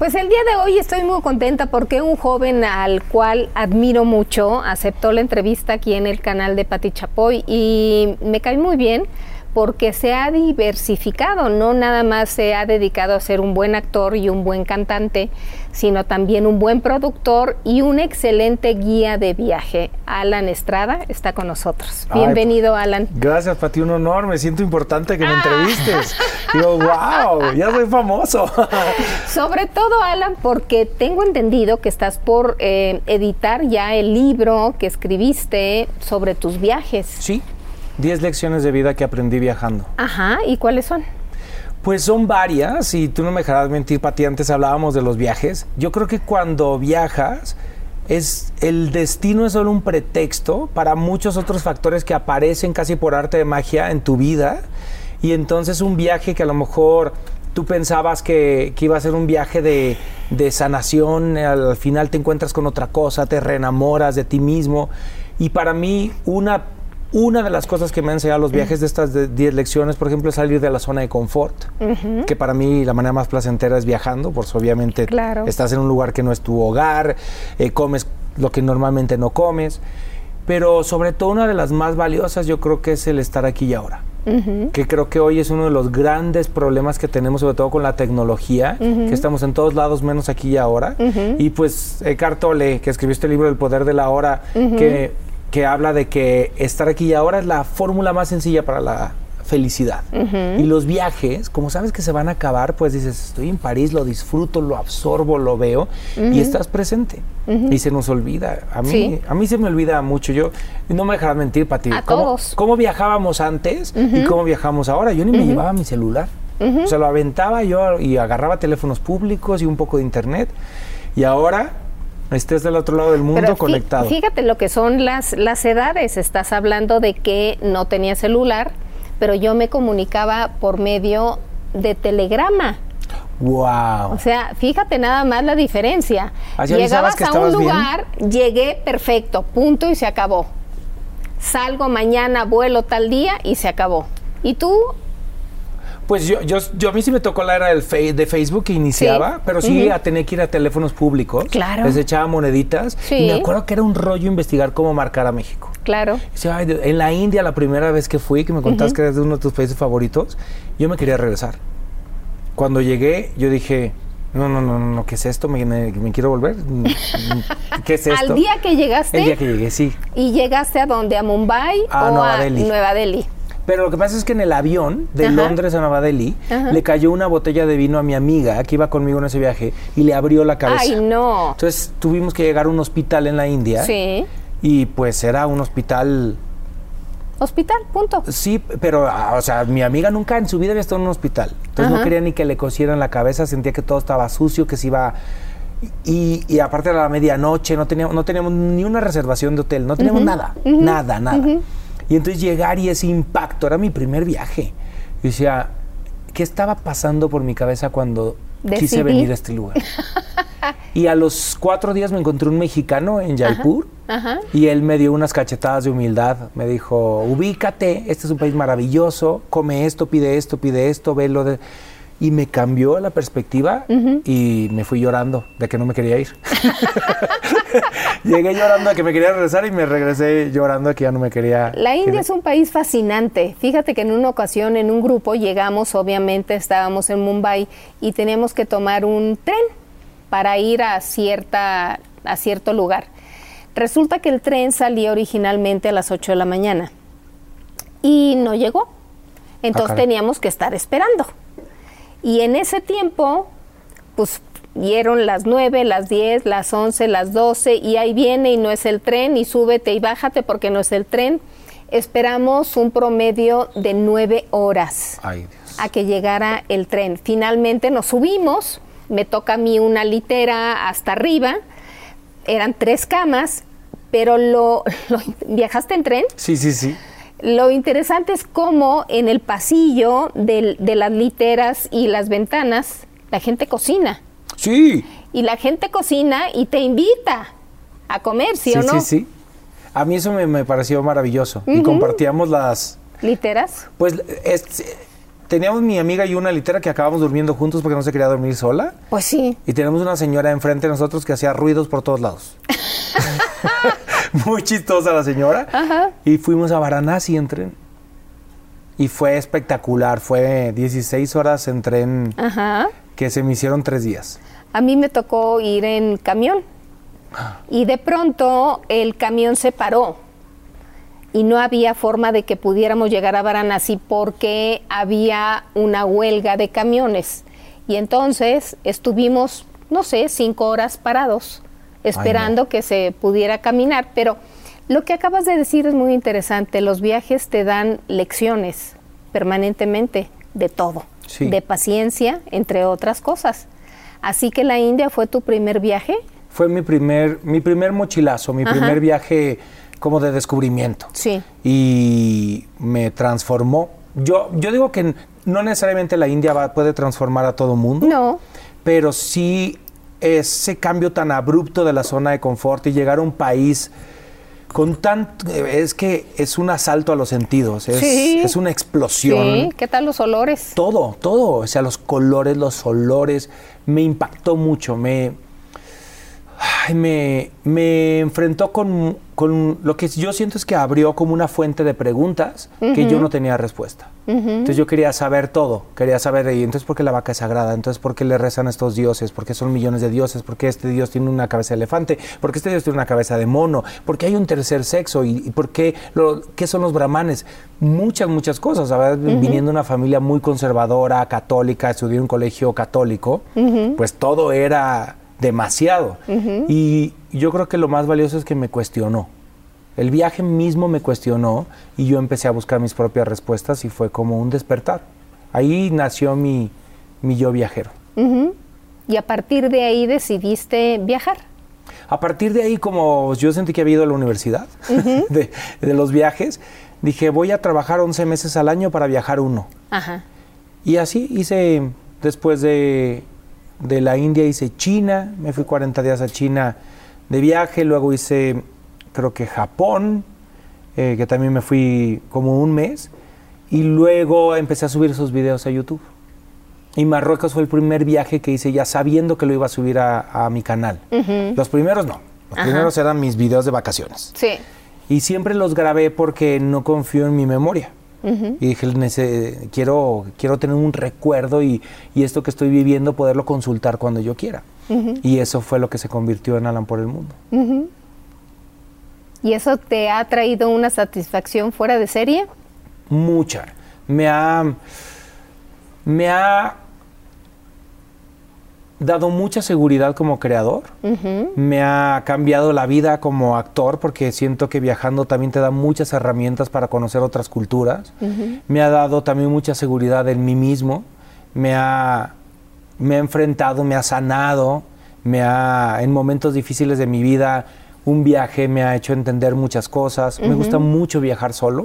Pues el día de hoy estoy muy contenta porque un joven al cual admiro mucho aceptó la entrevista aquí en el canal de Pati Chapoy y me cae muy bien porque se ha diversificado, no nada más se ha dedicado a ser un buen actor y un buen cantante, sino también un buen productor y un excelente guía de viaje. Alan Estrada está con nosotros. Ay, Bienvenido, Alan. Gracias, Pati, un honor. Me siento importante que me Ah. entrevistes. Digo, wow, ya soy famoso. Sobre todo, Alan, porque tengo entendido que estás por eh, editar ya el libro que escribiste sobre tus viajes. sí, 10 lecciones de vida que aprendí viajando. Ajá, ¿y cuáles son? Pues son varias, y tú no me dejarás mentir, Pati, antes hablábamos de los viajes. Yo creo que cuando viajas, es, el destino es solo un pretexto para muchos otros factores que aparecen casi por arte de magia en tu vida. Y entonces un viaje que a lo mejor tú pensabas que, que iba a ser un viaje de, de sanación, al final te encuentras con otra cosa, te reenamoras de ti mismo. Y para mí, una una de las cosas que me han enseñado los viajes de estas de 10 lecciones, por ejemplo, es salir de la zona de confort, que para mí la manera más placentera es viajando, pues obviamente Claro. estás en un lugar que no es tu hogar, eh, comes lo que normalmente no comes, pero sobre todo una de las más valiosas yo creo que es el estar aquí y ahora. Que creo que hoy es uno de los grandes problemas que tenemos, sobre todo con la tecnología, que estamos en todos lados menos aquí y ahora. Y pues Eckhart Tolle, que escribió este libro El poder de la hora, que, que habla de que estar aquí y ahora es la fórmula más sencilla para la felicidad. Y los viajes, como sabes que se van a acabar, pues dices, estoy en París, lo disfruto, lo absorbo, lo veo y estás presente. Y se nos olvida. A mí, Sí. a mí se me olvida mucho. Yo no me dejarás mentir, Pati. A ¿Cómo, todos. cómo viajábamos antes y cómo viajamos ahora? Yo ni me llevaba mi celular. O sea, lo aventaba yo y agarraba teléfonos públicos y un poco de internet. Y ahora estés del otro lado del mundo Pero conectado. Fíjate lo que son las, las edades. Estás hablando de que no tenía celular, pero yo me comunicaba por medio de telegrama. ¡Wow! O sea, fíjate nada más la diferencia. ¿Así avisabas Llegabas a un bien? lugar, llegué perfecto, punto y se acabó. Salgo mañana, vuelo tal día y se acabó. ¿Y tú? Pues yo, yo, yo a mí sí me tocó la era del fe- de Facebook que iniciaba, Sí. pero sí Ujú. a tener que ir a teléfonos públicos. Claro. Les echaba moneditas. Sí. Y me acuerdo que era un rollo investigar cómo marcar a México. Claro. Dice, "Ay, de- en la India, la primera vez que fui, que me contabas que eres de uno de tus países favoritos, yo me quería regresar. Cuando llegué, yo dije, no, no, no, no, ¿qué es esto? ¿Me, me- me quiero volver? ¿Qué es esto? Al día que llegaste El día que llegué, sí. y llegaste a dónde? ¿A Mumbai A o Nueva a Delhi. Nueva Delhi? Pero lo que pasa es que en el avión de Ajá. Londres a Nueva Delhi Ajá. le cayó una botella de vino a mi amiga que iba conmigo en ese viaje y le abrió la cabeza. Ay, no. Entonces tuvimos que llegar a un hospital en la India. Sí. Y pues era un hospital, Hospital, punto. sí, pero, ah, o sea, mi amiga nunca en su vida había estado en un hospital. Entonces no quería ni que le cosieran la cabeza, sentía que todo estaba sucio, que se iba... Y, y aparte era la medianoche, no teníamos, no teníamos ni una reservación de hotel, no teníamos nada, nada, nada. Y entonces llegar y ese impacto, era mi primer viaje. Y decía, ¿qué estaba pasando por mi cabeza cuando quise Decidí. venir a este lugar? y a los cuatro días me encontré un mexicano en Jaipur Ajá. y él me dio unas cachetadas de humildad. Me dijo, ubícate, este es un país maravilloso, come esto, pide esto, pide esto, velo. De... Y me cambió la perspectiva y me fui llorando de que no me quería ir. Llegué llorando de que me quería regresar y me regresé llorando de que ya no me quería. La India es un país fascinante. Fíjate que en una ocasión en un grupo llegamos, obviamente estábamos en Mumbai y teníamos que tomar un tren para ir a cierta a cierto lugar. Resulta que el tren salía originalmente a las 8 de la mañana y no llegó. Entonces caray. teníamos que estar esperando. Y en ese tiempo, pues dieron las 9, las 10, las 11, las 12 y ahí viene y no es el tren y súbete y bájate porque no es el tren. Esperamos un promedio de 9 horas Ay, a que llegara el tren. Finalmente nos subimos, me toca a mí una litera hasta arriba, eran tres camas, pero lo, lo- ¿viajaste en tren? Sí, sí, sí. Lo interesante es cómo en el pasillo del- de las literas y las ventanas la gente cocina. Sí. Y la gente cocina y te invita a comer, ¿sí, o no? sí, sí. A mí eso me, me pareció maravilloso. Y compartíamos las, Literas. Pues es- teníamos mi amiga y una litera que acabamos durmiendo juntos porque no se quería dormir sola. Pues sí. Y tenemos una señora enfrente de nosotros que hacía ruidos por todos lados. Muy chistosa la señora. Ajá. Y fuimos a Varanasi en tren. Y fue espectacular. Fue 16 horas en tren Ajá. que se me hicieron tres días. A mí me tocó ir en camión y de pronto el camión se paró y no había forma de que pudiéramos llegar a Varanasi porque había una huelga de camiones. Y entonces estuvimos, no sé, cinco horas parados esperando que se pudiera caminar. Pero lo que acabas de decir es muy interesante. Los viajes te dan lecciones permanentemente de todo, Sí. de paciencia, entre otras cosas. Así que la India fue tu primer viaje. Fue mi primer, mi primer mochilazo, mi Ajá. primer viaje como de descubrimiento. Sí. y me transformó. Yo, yo digo que no necesariamente la India va- puede transformar a todo mundo, No. pero sí ese cambio tan abrupto de la zona de confort y llegar a un país con tanto... Es que es un asalto a los sentidos, es, Sí. es una explosión. Sí. ¿Qué tal los olores? Todo, todo, o sea, los colores, los olores, me impactó mucho, me, ay, me, me enfrentó con, con lo que yo siento es que abrió como una fuente de preguntas que yo no tenía respuesta. Entonces yo quería saber todo, quería saber, y entonces por qué la vaca es sagrada, entonces por qué le rezan a estos dioses, por qué son millones de dioses, por qué este dios tiene una cabeza de elefante, por qué este dios tiene una cabeza de mono, por qué hay un tercer sexo y, y por qué, lo- qué son los brahmanes. Muchas, muchas cosas. ¿sabes? Viniendo de una familia muy conservadora, católica, estudié en un colegio católico, pues todo era demasiado. Y yo creo que lo más valioso es que me cuestionó. El viaje mismo me cuestionó y yo empecé a buscar mis propias respuestas y fue como un despertar. Ahí nació mi, mi yo viajero. Y a partir de ahí decidiste viajar. A partir de ahí, como yo sentí que había ido a la universidad de, de los viajes, dije, voy a trabajar 11 meses al año para viajar uno. Ajá. Y así hice, después de, de la India hice China, me fui 40 días a China de viaje, luego hice creo que Japón, eh, que también me fui como un mes, y luego empecé a subir esos videos a YouTube. Y Marruecos fue el primer viaje que hice ya sabiendo que lo iba a subir a, a mi canal. Los primeros no, los Ajá. primeros eran mis videos de vacaciones. Sí. Y siempre los grabé porque no confío en mi memoria. Y dije, "Nece- quiero, quiero tener un recuerdo y, y esto que estoy viviendo poderlo consultar cuando yo quiera. Y eso fue lo que se convirtió en Alan por el Mundo. ¿Y eso te ha traído una satisfacción fuera de serie? Mucha. Me ha, me ha dado mucha seguridad como creador. Me ha cambiado la vida como actor porque siento que viajando también te da muchas herramientas para conocer otras culturas. Me ha dado también mucha seguridad en mí mismo. Me ha, me ha enfrentado, me ha sanado. Me ha, en momentos difíciles de mi vida, un viaje me ha hecho entender muchas cosas. Me gusta mucho viajar solo.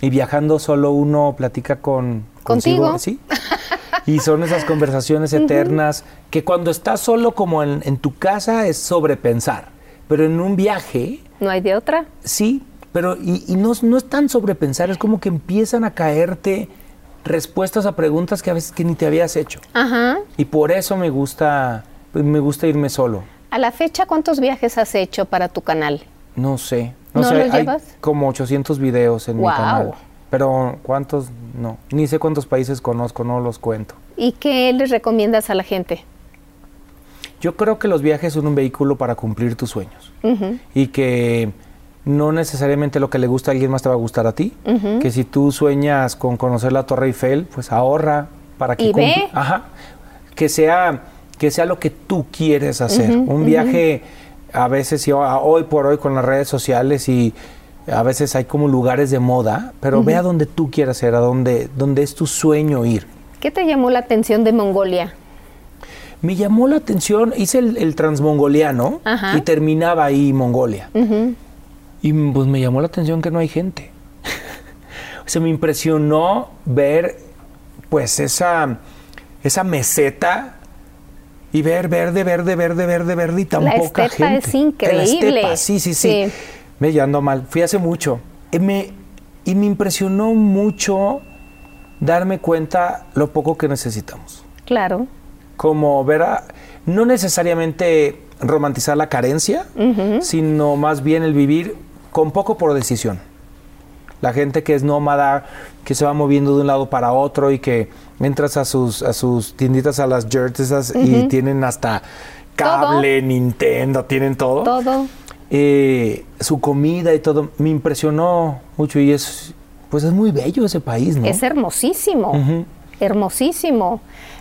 Y viajando solo uno platica con Contigo. consigo, ¿sí? y son esas conversaciones eternas que cuando estás solo como en, en tu casa es sobrepensar, pero en un viaje ¿No hay de otra? Sí, pero y, y no, no es tan sobrepensar, es como que empiezan a caerte respuestas a preguntas que a veces que ni te habías hecho. Ajá. Y por eso me gusta, me gusta irme solo. A la fecha, ¿cuántos viajes has hecho para tu canal? No sé. ¿No sé, los hay llevas? como 800 videos en mi Guau. canal. Pero ¿cuántos? No. Ni sé cuántos países conozco, no los cuento. ¿Y qué les recomiendas a la gente? Yo creo que los viajes son un vehículo para cumplir tus sueños. Y que no necesariamente lo que le gusta a alguien más te va a gustar a ti. Que si tú sueñas con conocer la Torre Eiffel, pues ahorra para que Y ve. Ajá. Que sea que sea lo que tú quieres hacer. Un viaje a veces y hoy por hoy con las redes sociales y a veces hay como lugares de moda, pero ve a donde tú quieras ir, a donde donde es tu sueño ir. ¿Qué te llamó la atención de Mongolia? Me llamó la atención, hice el, el transmongoliano Ajá. y terminaba ahí Mongolia. Y mm, pues me llamó la atención que no hay gente. o sea, me impresionó ver pues esa, esa meseta y ver verde, verde, verde, verde, verde y tan La poca estepa gente. es increíble. La estepa, sí, sí, sí, Sí. Me llando mal. Fui hace mucho. Y me, y me impresionó mucho darme cuenta lo poco que necesitamos Claro. como ver a, no necesariamente romantizar la carencia, sino más bien el vivir con poco por decisión. La gente que es nómada, que se va moviendo de un lado para otro y que entras a sus, a sus tienditas, a las jerts esas, y tienen hasta cable, Nintendo, tienen todo. Todo. Eh, su comida y todo, me impresionó mucho y es, pues es muy bello ese país, ¿no? Es hermosísimo. Hermosísimo.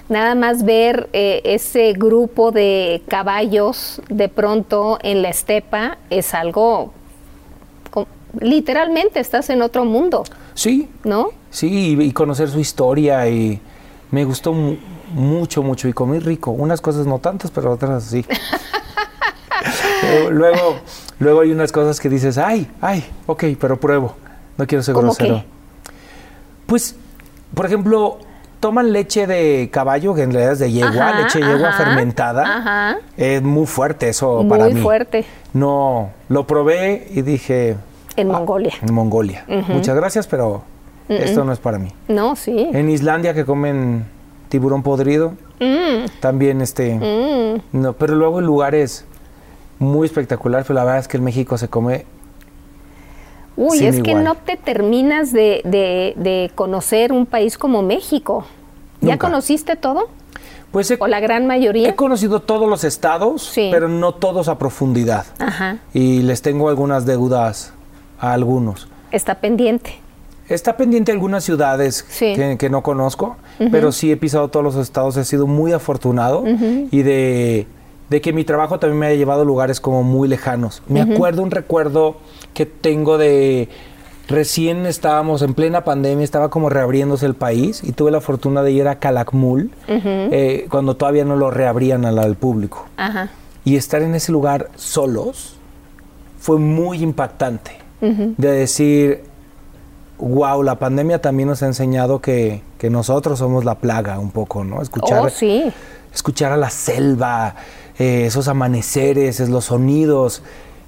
Nada más ver eh, ese grupo de caballos de pronto en la estepa es algo. Literalmente estás en otro mundo, Sí, ¿no? Sí, y, y conocer su historia y me gustó mu- mucho, mucho y comí rico. Unas cosas no tantas, pero otras sí. luego, luego, hay unas cosas que dices, ay, ay, ok, pero pruebo. No quiero ser ¿Cómo grosero. qué? Pues, por ejemplo, toman leche de caballo, que en realidad es de yegua, Ajá, leche de yegua ajá, fermentada. ajá. Es muy fuerte eso Muy para mí. fuerte. No, lo probé y dije, En Mongolia. en Mongolia. Muchas gracias, pero esto no es para mí. No, sí. En Islandia que comen tiburón podrido, Mm, también este, mm. no, pero luego en lugares muy espectaculares, pero la verdad es que en México se come Uy, Sin es que no te terminas de, de- de conocer un país como México. ¿Ya Nunca. conociste todo? pues he, ¿O la gran mayoría? he conocido todos los estados, Sí. pero no todos a profundidad. Ajá. Y les tengo algunas deudas a algunos. Está pendiente. Está pendiente algunas ciudades Sí. que, que no conozco, pero sí he pisado todos los estados, he sido muy afortunado y de, de que mi trabajo también me haya llevado a lugares como muy lejanos. Me acuerdo un recuerdo que tengo de recién estábamos en plena pandemia, estaba como reabriéndose el país y tuve la fortuna de ir a Calakmul eh, cuando todavía no lo reabrían al, al público. Ajá. Y estar en ese lugar solos fue muy impactante. De decir, wow, la pandemia también nos ha enseñado que, que nosotros somos la plaga un poco, ¿no? Escuchar, Oh, sí. escuchar a la selva, eh, esos amaneceres, es- los sonidos.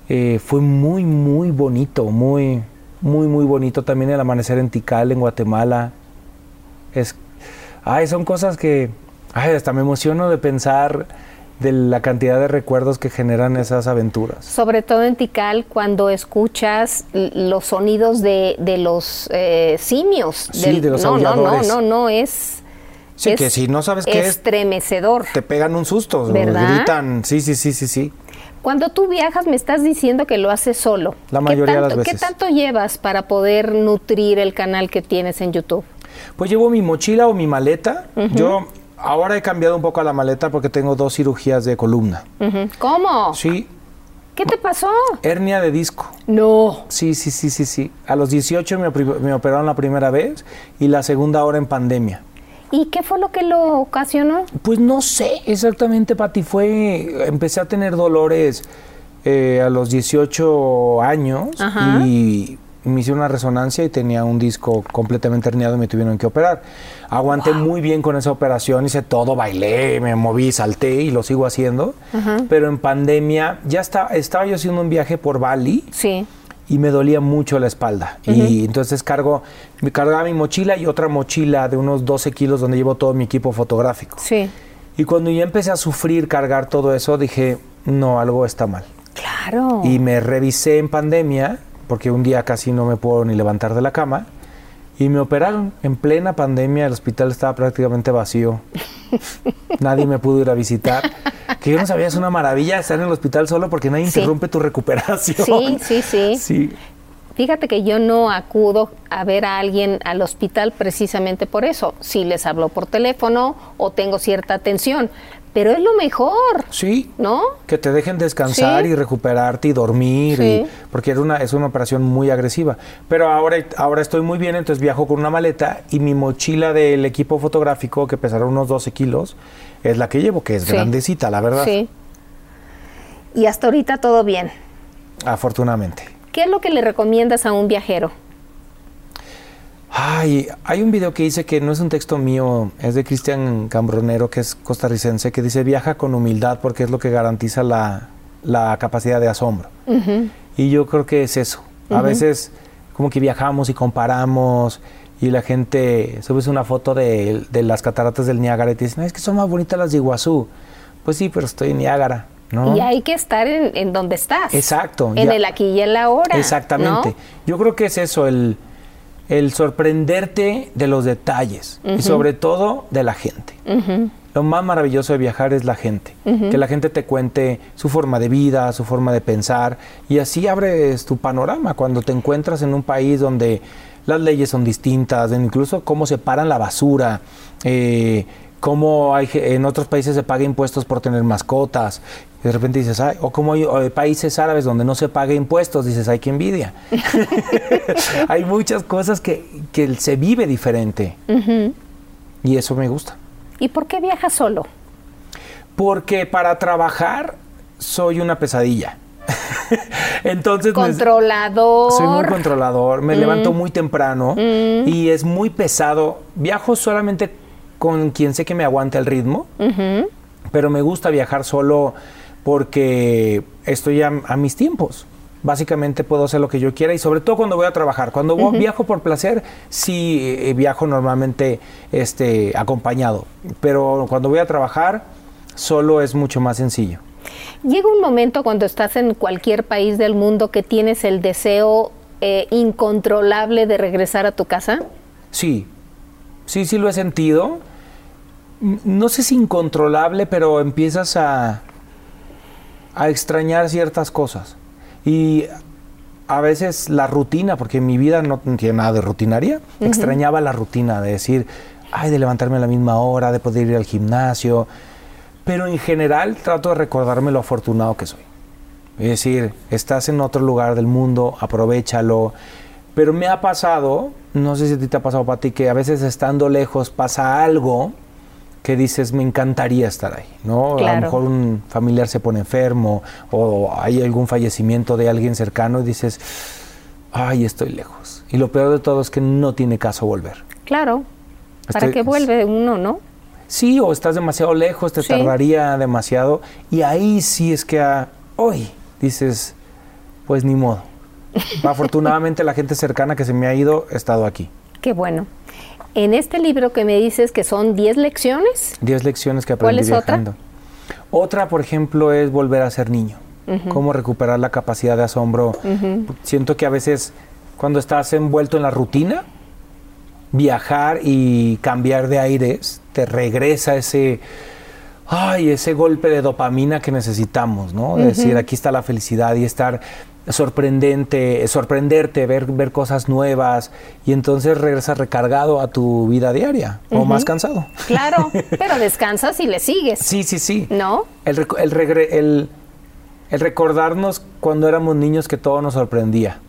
eh, fue muy, muy bonito, muy, muy, muy bonito. También el amanecer en Tikal, en Guatemala. Es, ay, son cosas que, ay, hasta me emociono de pensar de la cantidad de recuerdos que generan esas aventuras. Sobre todo en Tikal, cuando escuchas los sonidos de, de los eh, simios. Sí, de los no, no, no, no, no, es. Sí, es que si no sabes qué es, Estremecedor. te pegan un susto, ¿Verdad? gritan, sí, sí, sí, sí, sí. Cuando tú viajas, me estás diciendo que lo haces solo. La ¿Qué mayoría de las veces. ¿Qué tanto llevas para poder nutrir el canal que tienes en YouTube? Pues llevo mi mochila o mi maleta. Yo ahora he cambiado un poco a la maleta porque tengo dos cirugías de columna. ¿Cómo? Sí, ¿Qué te pasó? hernia de disco. No. Sí, sí, sí, sí, sí. A los 18 me, opri- me operaron la primera vez y la segunda ahora en pandemia. ¿Y qué fue lo que lo ocasionó? Pues no sé exactamente, Pati. Fue, empecé a tener dolores eh, a los 18 años Ajá. y me hicieron una resonancia y tenía un disco completamente herniado y me tuvieron que operar. Aguanté muy bien con esa operación, hice todo, bailé, me moví, salté y lo sigo haciendo. Pero en pandemia ya estaba, estaba yo haciendo un viaje por Bali. Sí. Y me dolía mucho la espalda. Y entonces cargo, me cargaba mi mochila y otra mochila de unos 12 kilos donde llevo todo mi equipo fotográfico. Sí. Y cuando ya empecé a sufrir cargar todo eso, dije, no, algo está mal. Claro. Y me revisé en pandemia, porque un día casi no me puedo ni levantar de la cama, y me operaron. En plena pandemia el hospital estaba prácticamente vacío. Nadie me pudo ir a visitar. Que yo no sabía, es una maravilla estar en el hospital solo porque nadie Sí. interrumpe tu recuperación. Sí, sí, sí. Sí. Fíjate que yo no acudo a ver a alguien al hospital precisamente por eso. Si les hablo por teléfono o tengo cierta atención, pero es lo mejor, Sí. ¿no? Que te dejen descansar Sí. y recuperarte y dormir, Sí. y- porque era una, es una operación muy agresiva. Pero ahora, ahora estoy muy bien, entonces viajo con una maleta y mi mochila del equipo fotográfico, que pesará unos 12 kilos, es la que llevo, que es Sí. grandecita, la verdad, Sí. Y hasta ahorita todo bien. afortunadamente. ¿Qué es lo que le recomiendas a un viajero? Ay, hay un video que dice que no es un texto mío, es de Cristian Cambronero, que es costarricense, que dice viaja con humildad porque es lo que garantiza la, la capacidad de asombro. Y yo creo que es eso. A veces como que viajamos y comparamos y la gente subes una foto de, de las cataratas del Niágara y te dicen, "Ay, es que son más bonitas las de Iguazú. Pues sí, pero estoy en Niágara, ¿no? Y hay que estar en, en donde estás. Exacto, En ya. el aquí y en la ahora. Exactamente. ¿no? Yo creo que es eso, el, el sorprenderte de los detalles y sobre todo de la gente. Lo más maravilloso de viajar es la gente. Que la gente te cuente su forma de vida, su forma de pensar y así abres tu panorama cuando te encuentras en un país donde las leyes son distintas, incluso cómo separan la basura, eh, cómo hay, en otros países se paga impuestos por tener mascotas. De repente dices, ay, o como hay o países árabes donde no se paga impuestos, dices, ay, qué envidia. hay muchas cosas que, que se vive diferente. Y eso me gusta. ¿Y por qué viajas solo? Porque para trabajar soy una pesadilla. Entonces me- Controlador. soy muy controlador, me levanto muy temprano y es muy pesado. Viajo solamente con quien sé que me aguante el ritmo, pero me gusta viajar solo porque estoy a, a mis tiempos. Básicamente puedo hacer lo que yo quiera y sobre todo cuando voy a trabajar. Cuando voy- viajo por placer, sí eh, viajo normalmente este, acompañado, pero cuando voy a trabajar, solo es mucho más sencillo. Llega un momento cuando estás en cualquier país del mundo que tienes el deseo eh, incontrolable de regresar a tu casa. Sí, sí, sí lo he sentido. No sé si incontrolable, pero empiezas a, a extrañar ciertas cosas. Y a veces la rutina, porque mi vida no tiene nada de rutinaria, extrañaba la rutina de decir, ay, de levantarme a la misma hora, de poder ir al gimnasio. Pero en general trato de recordarme lo afortunado que soy. Es decir, estás en otro lugar del mundo, aprovechalo. Pero me ha pasado, no sé si a ti te ha pasado, Pati, que a veces estando lejos pasa algo que dices, me encantaría estar ahí, ¿no? A lo mejor un familiar se pone enfermo o hay algún fallecimiento de alguien cercano y dices, ay, estoy lejos. Y lo peor de todo es que no tiene caso volver. Claro. ¿Para qué vuelve uno, no? Sí, o estás demasiado lejos, te Sí. tardaría demasiado. Y ahí sí es que ah, hoy dices, pues ni modo. Afortunadamente la gente cercana que se me ha ido ha estado aquí. Qué bueno. En este libro que me dices que son 10 lecciones, 10 lecciones que ¿Cuál aprendí es otra? viajando. Otra, por ejemplo, es volver a ser niño. Cómo recuperar la capacidad de asombro. Siento que a veces cuando estás envuelto en la rutina, viajar y cambiar de aires te regresa ese ay, ese golpe de dopamina que necesitamos, ¿no? De decir, aquí está la felicidad y estar sorprendente, sorprenderte, ver, ver cosas nuevas y entonces regresas recargado a tu vida diaria o más cansado. claro, pero descansas y le sigues. Sí, sí, sí. ¿No? El, el, regre- el- el recordarnos cuando éramos niños que todo nos sorprendía,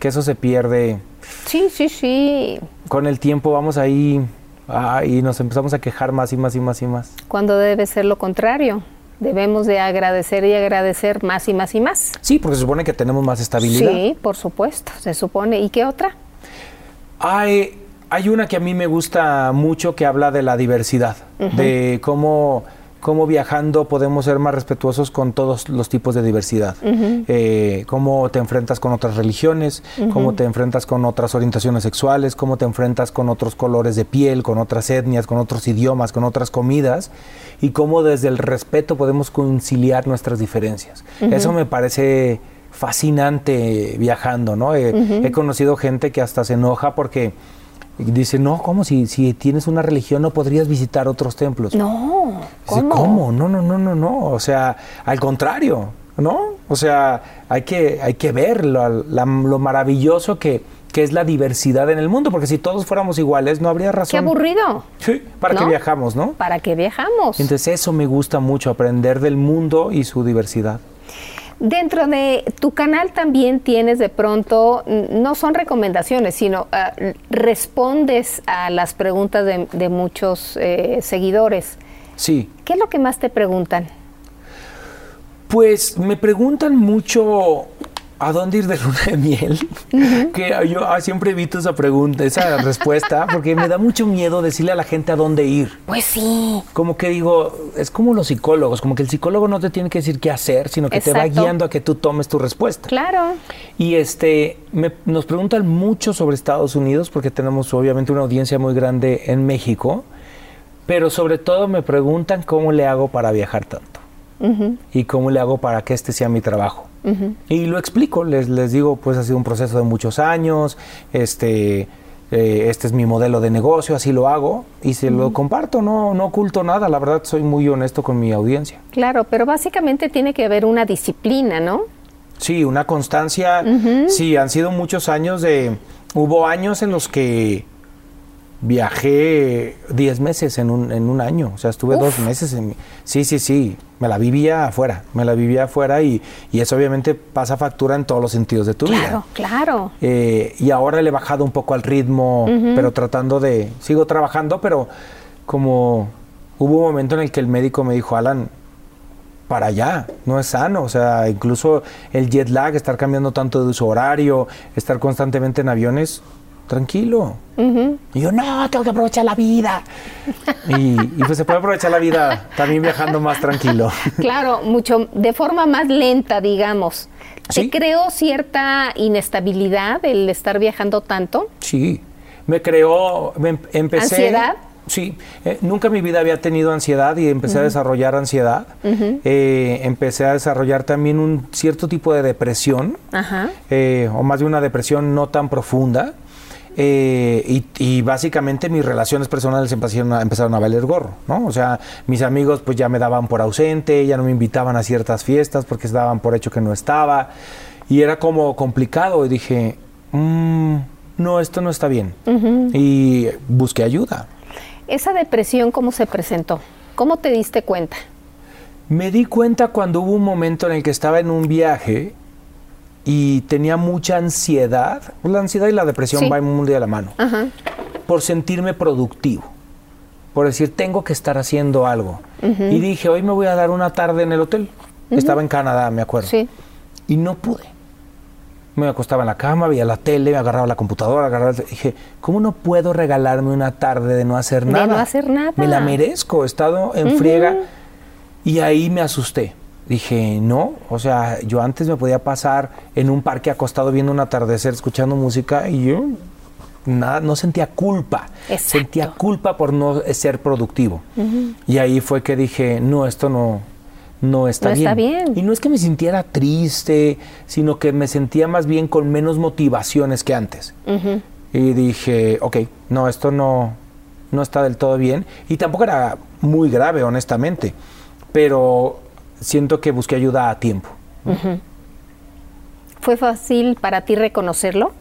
que eso se pierde. Sí, sí, sí. Con el tiempo vamos ahí ah, y nos empezamos a quejar más y más y más y más. Cuando debe ser lo contrario. Debemos de agradecer y agradecer más y más y más. Sí, porque se supone que tenemos más estabilidad. Sí, por supuesto, se supone. ¿Y qué otra? Hay, hay una que a mí me gusta mucho que habla de la diversidad, de cómo, cómo viajando podemos ser más respetuosos con todos los tipos de diversidad. Eh, cómo te enfrentas con otras religiones, cómo te enfrentas con otras orientaciones sexuales, cómo te enfrentas con otros colores de piel, con otras etnias, con otros idiomas, con otras comidas, y cómo desde el respeto podemos conciliar nuestras diferencias. Eso me parece fascinante viajando, ¿no? He- He conocido gente que hasta se enoja porque dice, no, ¿cómo? Si, si tienes una religión no podrías visitar otros templos. No, Dice, ¿cómo? ¿cómo? No, no, no, no, no. O sea, al contrario, ¿no? O sea, hay que, hay que ver lo, la- lo maravilloso que, que es la diversidad en el mundo, porque si todos fuéramos iguales no habría razón. Qué aburrido. Sí, para ¿No? que viajamos, ¿no? ¿Para qué viajamos? Entonces eso me gusta mucho, aprender del mundo y su diversidad. Dentro de tu canal también tienes de pronto, no son recomendaciones, sino ah, respondes a las preguntas de, de muchos eh, seguidores. Sí, ¿Qué es lo que más te preguntan? Pues me preguntan mucho a dónde ir de luna de miel, que yo ah, siempre evito esa pregunta, esa respuesta, porque me da mucho miedo decirle a la gente a dónde ir. Pues sí. Como que digo, es como los psicólogos, como que el psicólogo no te tiene que decir qué hacer, sino que te va guiando a que tú tomes tu respuesta. Claro. Y este, me- nos preguntan mucho sobre Estados Unidos, porque tenemos obviamente una audiencia muy grande en México, pero sobre todo me preguntan cómo le hago para viajar tanto y cómo le hago para que este sea mi trabajo. Y lo explico, les, les digo, pues ha sido un proceso de muchos años, este, eh, este es mi modelo de negocio, así lo hago y se lo comparto, no, no oculto nada, la verdad soy muy honesto con mi audiencia. Claro, pero básicamente tiene que haber una disciplina, ¿no? Sí, una constancia. Sí, han sido muchos años de... Hubo años en los que viajé 10 meses en un, en un año. O sea, estuve dos meses en... mi- Sí, sí, sí. Me la vivía afuera. Me la vivía afuera y, y eso obviamente pasa factura en todos los sentidos de tu Claro, vida. claro. Eh, y ahora le he bajado un poco al ritmo, pero tratando de... Sigo trabajando, pero como hubo un momento en el que el médico me dijo, Alan, para allá, no es sano, o sea, incluso el jet lag, estar cambiando tanto de uso horario, estar constantemente en aviones, tranquilo. Y yo, no, tengo que aprovechar la vida. y, y pues se puede aprovechar la vida también viajando más tranquilo. Claro, mucho, de forma más lenta, digamos. Sí. ¿Te creó cierta inestabilidad el estar viajando tanto? Sí, me creó, me em- empecé... ¿Ansiedad? Sí, eh, nunca en mi vida había tenido ansiedad y empecé a desarrollar ansiedad. Eh, empecé a desarrollar también un cierto tipo de depresión, eh, o más de una depresión no tan profunda. Eh, y, y básicamente mis relaciones personales empezaron a, empezaron a valer gorro, ¿no? O sea, mis amigos pues ya me daban por ausente, ya no me invitaban a ciertas fiestas porque se daban por hecho que no estaba. Y era como complicado y dije, "Mm, no, esto no está bien. Y busqué ayuda. ¿Esa depresión cómo se presentó? ¿Cómo te diste cuenta? Me di cuenta cuando hubo un momento en el que estaba en un viaje y tenía mucha ansiedad. Pues la ansiedad y la depresión Sí. van muy de la mano. Ajá. Por sentirme productivo. Por decir, tengo que estar haciendo algo. Y dije, hoy me voy a dar una tarde en el hotel. Estaba en Canadá, me acuerdo. Sí. Y no pude. Me acostaba en la cama, veía la tele, me agarraba la computadora, agarraba el- Dije, ¿cómo no puedo regalarme una tarde de no hacer De nada? no hacer nada. Me la merezco, he estado en friega. Y ahí me asusté. Dije, no, o sea, yo antes me podía pasar en un parque acostado viendo un atardecer, escuchando música y yo nada, no sentía culpa. Exacto. Sentía culpa por no ser productivo. Y ahí fue que dije, no, esto no, no está No bien. está bien. Y no es que me sintiera triste, sino que me sentía más bien con menos motivaciones que antes. Y dije, ok, no, esto no, no está del todo bien. Y tampoco era muy grave, honestamente. Pero siento que busqué ayuda a tiempo. ¿Fue fácil para ti reconocerlo?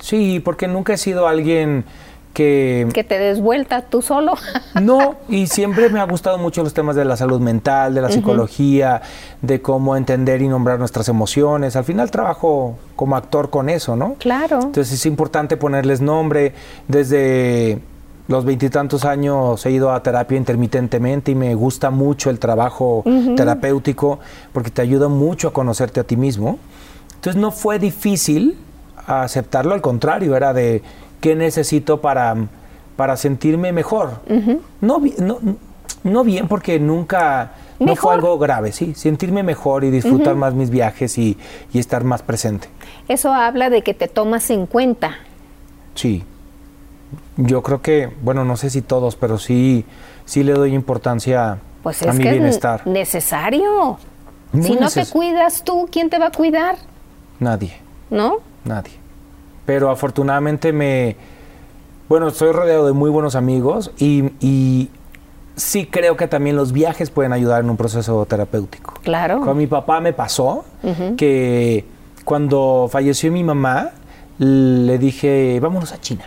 Sí, porque nunca he sido alguien que... ¿Que te des vuelta tú solo? No, y siempre me ha gustado mucho los temas de la salud mental, de la psicología, de cómo entender y nombrar nuestras emociones. Al final trabajo como actor con eso, ¿no? claro. Entonces es importante ponerles nombre desde los veintitantos años he ido a terapia intermitentemente y me gusta mucho el trabajo terapéutico porque te ayuda mucho a conocerte a ti mismo. Entonces no fue difícil aceptarlo, al contrario, era de qué necesito para, para sentirme mejor. no, no, no bien porque nunca... No fue algo grave, sí, sentirme mejor y disfrutar más mis viajes y, y estar más presente. Eso habla de que te tomas en cuenta. Sí, yo creo que, bueno, no sé si todos, pero sí, sí le doy importancia pues a mi bienestar. Es necesario. si no te cuidas tú, ¿quién te va a cuidar? Nadie. ¿No? Nadie. Pero afortunadamente me, bueno, estoy rodeado de muy buenos amigos y, sí creo que también los viajes pueden ayudar en un proceso terapéutico. Claro. Con mi papá me pasó que cuando falleció mi mamá, le dije, vámonos a China.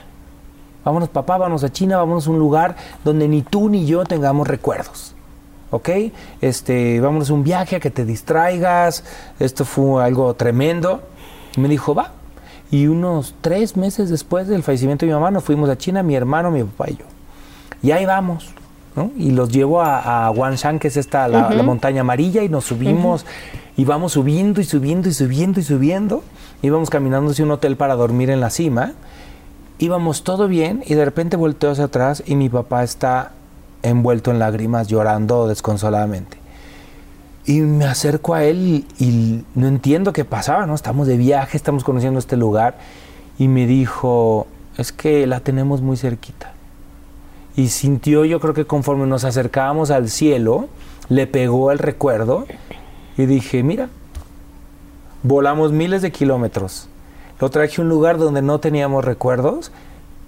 Vámonos papá, vámonos a China, vámonos a un lugar donde ni tú ni yo tengamos recuerdos. ¿Ok? Este, vámonos a un viaje a que te distraigas. Esto fue algo tremendo. Y me dijo, va. Y unos tres meses después del fallecimiento de mi mamá, nos fuimos a China, mi hermano, mi papá y yo. Y ahí vamos. ¿no? Y los llevo a, a Wanshan, que es esta, la, montaña amarilla, y nos subimos. Y vamos subiendo y subiendo y subiendo y subiendo. Íbamos caminando hacia un hotel para dormir en la cima íbamos todo bien y de repente volteo hacia atrás y mi papá está envuelto en lágrimas, llorando desconsoladamente. Y me acerco a él y, no entiendo qué pasaba, ¿no? Estamos de viaje, estamos conociendo este lugar. Y me dijo, es que la tenemos muy cerquita. Y sintió, yo creo que conforme nos acercábamos al cielo, le pegó el recuerdo y dije, mira, volamos miles de kilómetros lo traje a un lugar donde no teníamos recuerdos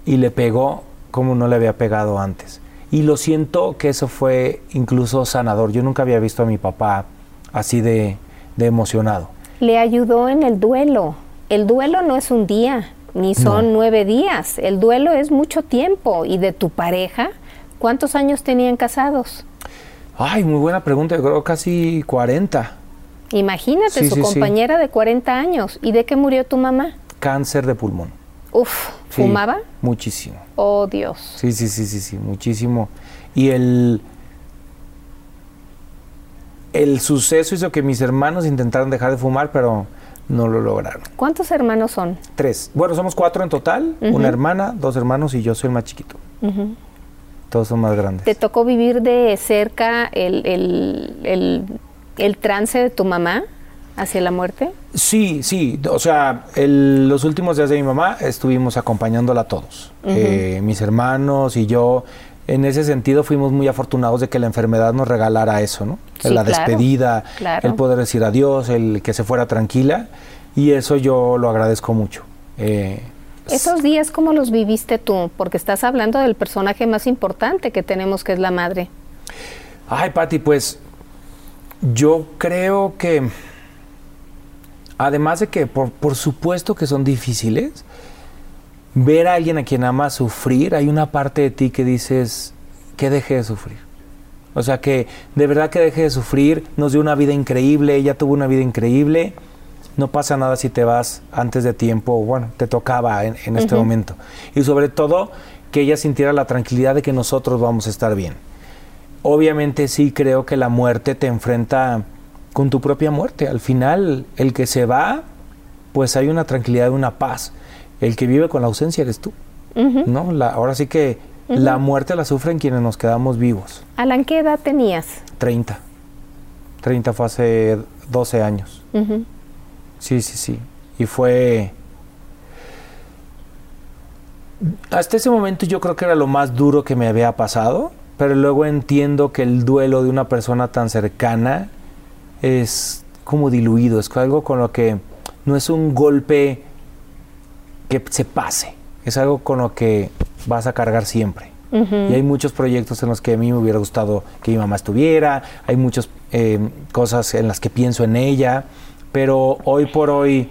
y le pegó como no le había pegado antes. Y lo siento que eso fue incluso sanador. Yo nunca había visto a mi papá así de, emocionado. Le ayudó en el duelo. El duelo no es un día, ni son nueve días. El duelo es mucho tiempo. ¿Y de tu pareja? ¿Cuántos años tenían casados? Ay, muy buena pregunta. Yo creo casi 40. Imagínate, su compañera de 40 años. ¿Y de qué murió tu mamá? Cáncer de pulmón. Uf, ¿fumaba? muchísimo. Oh, Dios. Sí, sí, sí, sí, sí, muchísimo. Y el, el suceso hizo que mis hermanos intentaron dejar de fumar, pero no lo lograron. ¿Cuántos hermanos son? Tres. Bueno, somos cuatro en total. Una hermana, dos hermanos y yo soy el más chiquito. Todos son más grandes. ¿Te tocó vivir de cerca el, el el trance de tu mamá hacia la muerte? Sí, sí. O sea, los últimos días de mi mamá estuvimos acompañándola todos. Eh, mis hermanos y yo. En ese sentido fuimos muy afortunados de que la enfermedad nos regalara eso, ¿no? la despedida, el poder decir adiós, el que se fuera tranquila. Y eso yo lo agradezco mucho. Eh, Esos días, ¿cómo los viviste tú? Porque estás hablando del personaje más importante que tenemos, que es la madre. Ay, Patti, pues yo creo que, además de que por, supuesto que son difíciles, ver a alguien a quien ama sufrir, hay una parte de ti que dices que deje de sufrir. O sea, que de verdad que deje de sufrir, nos dio una vida increíble, ella tuvo una vida increíble, no pasa nada si te vas antes de tiempo, bueno, te tocaba en, este momento. Y sobre todo, que ella sintiera la tranquilidad de que nosotros vamos a estar bien obviamente sí creo que la muerte te enfrenta con tu propia muerte. Al final, el que se va, pues hay una tranquilidad, una paz. El que vive con la ausencia eres tú. ¿no? La, ahora sí que la muerte la sufren quienes nos quedamos vivos. Alan, ¿qué edad tenías? 30. 30 fue hace 12 años. Sí, sí, sí. Y fue... Hasta ese momento yo creo que era lo más duro que me había pasado pero luego entiendo que el duelo de una persona tan cercana es como diluido, es algo con lo que no es un golpe que se pase, es algo con lo que vas a cargar siempre. Y hay muchos proyectos en los que a mí me hubiera gustado que mi mamá estuviera, hay muchas eh, cosas en las que pienso en ella, pero hoy por hoy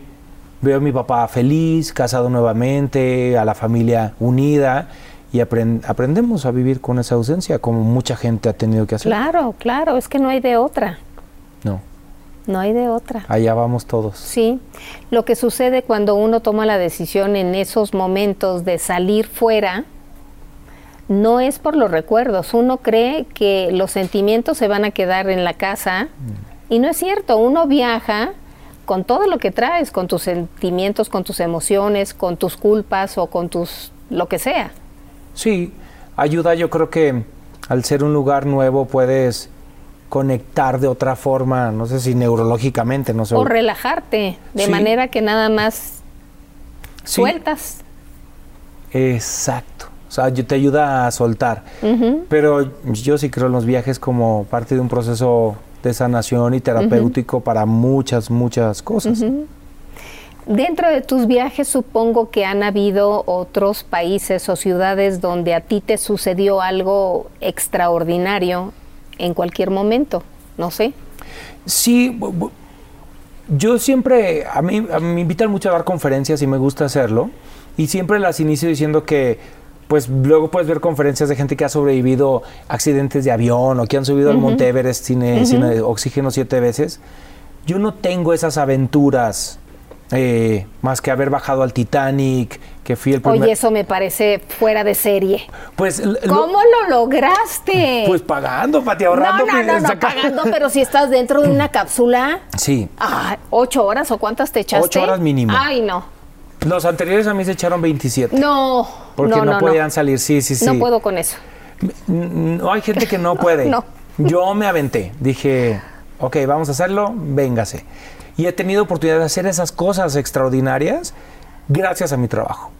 veo a mi papá feliz, casado nuevamente, a la familia unida y aprendemos a vivir con esa ausencia, como mucha gente ha tenido que hacer. Claro, claro, es que no hay de otra. No. No hay de otra. Allá vamos todos. Sí. Lo que sucede cuando uno toma la decisión en esos momentos de salir fuera, no es por los recuerdos. Uno cree que los sentimientos se van a quedar en la casa y no es cierto. Uno viaja con todo lo que traes, con tus sentimientos, con tus emociones, con tus culpas o con tus lo que sea. Sí, ayuda. Yo creo que al ser un lugar nuevo puedes conectar de otra forma, no sé si neurológicamente, no sé. O relajarte, de Sí. manera que nada más Sí, sueltas. Exacto. O sea, yo- te ayuda a soltar. Pero yo sí creo en los viajes como parte de un proceso de sanación y terapéutico para muchas, muchas cosas. Dentro de tus viajes supongo que han habido otros países o ciudades donde a ti te sucedió algo extraordinario en cualquier momento, no sé. Sí, yo siempre, a mí, a mí me invitan mucho a dar conferencias y me gusta hacerlo. Y siempre las inicio diciendo que, pues luego puedes ver conferencias de gente que ha sobrevivido accidentes de avión o que han subido al Monte Everest sin, sin, oxígeno siete veces. Yo no tengo esas aventuras eh, más que haber bajado al Titanic, que fui el primer... Oye, eso me parece fuera de serie. pues, lo- ¿Cómo lo lograste? pues pagando, Pati, ahorrando. no, no, pagando, pero si estás dentro de una cápsula, Sí, ah, ¿ocho horas o cuántas te echaste? Ocho horas mínimo. Ay, no. los anteriores a mí se echaron 27. No, Porque no, no, no, podían salir, sí, sí, sí. No puedo con eso. N- No hay gente que no puede. No. Yo me aventé. Dije, ok, vamos a hacerlo, véngase. Y he tenido oportunidad de hacer esas cosas extraordinarias gracias a mi trabajo.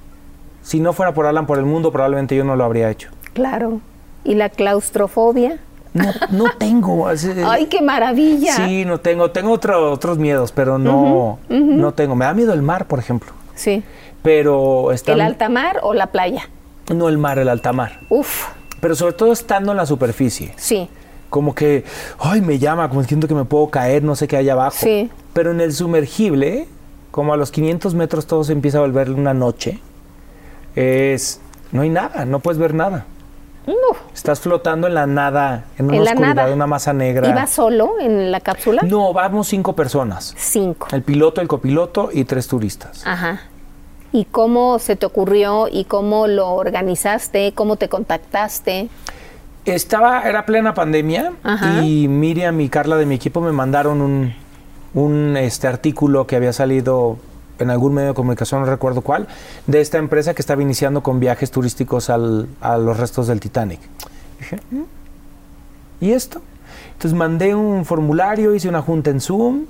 Si no fuera por Alan por el mundo, probablemente yo no lo habría hecho. Claro. ¿Y la claustrofobia? No, no tengo. Ay, qué maravilla. Sí, no tengo. Tengo otro- otros miedos, pero no, no tengo. Me da miedo el mar, por ejemplo. Sí. Pero está ¿El alta mar o la playa? no el mar, el alta mar. Uf, Pero sobre todo estando en la superficie. sí. como que, ay, me llama, como siento que me puedo caer, no sé qué hay abajo. Sí. Pero en el sumergible, como a los 500 metros todo se empieza a volver una noche, es, no hay nada, no puedes ver nada. Uf. Estás flotando en la nada, en una En la oscuridad, nada. en una masa negra. ¿Iba solo en la cápsula? No, vamos cinco personas. Cinco. El piloto, el copiloto y tres turistas. Ajá. ¿Y cómo se te ocurrió y cómo lo organizaste? ¿Cómo te contactaste? Estaba, era plena pandemia Ajá. y Miriam y Carla de mi equipo me mandaron un, un este artículo que había salido en algún medio de comunicación, no recuerdo cuál, de esta empresa que estaba iniciando con viajes turísticos al- a los restos del Titanic. Dije, "Mm, ¿y esto? Entonces mandé un formulario, hice una junta en Zoom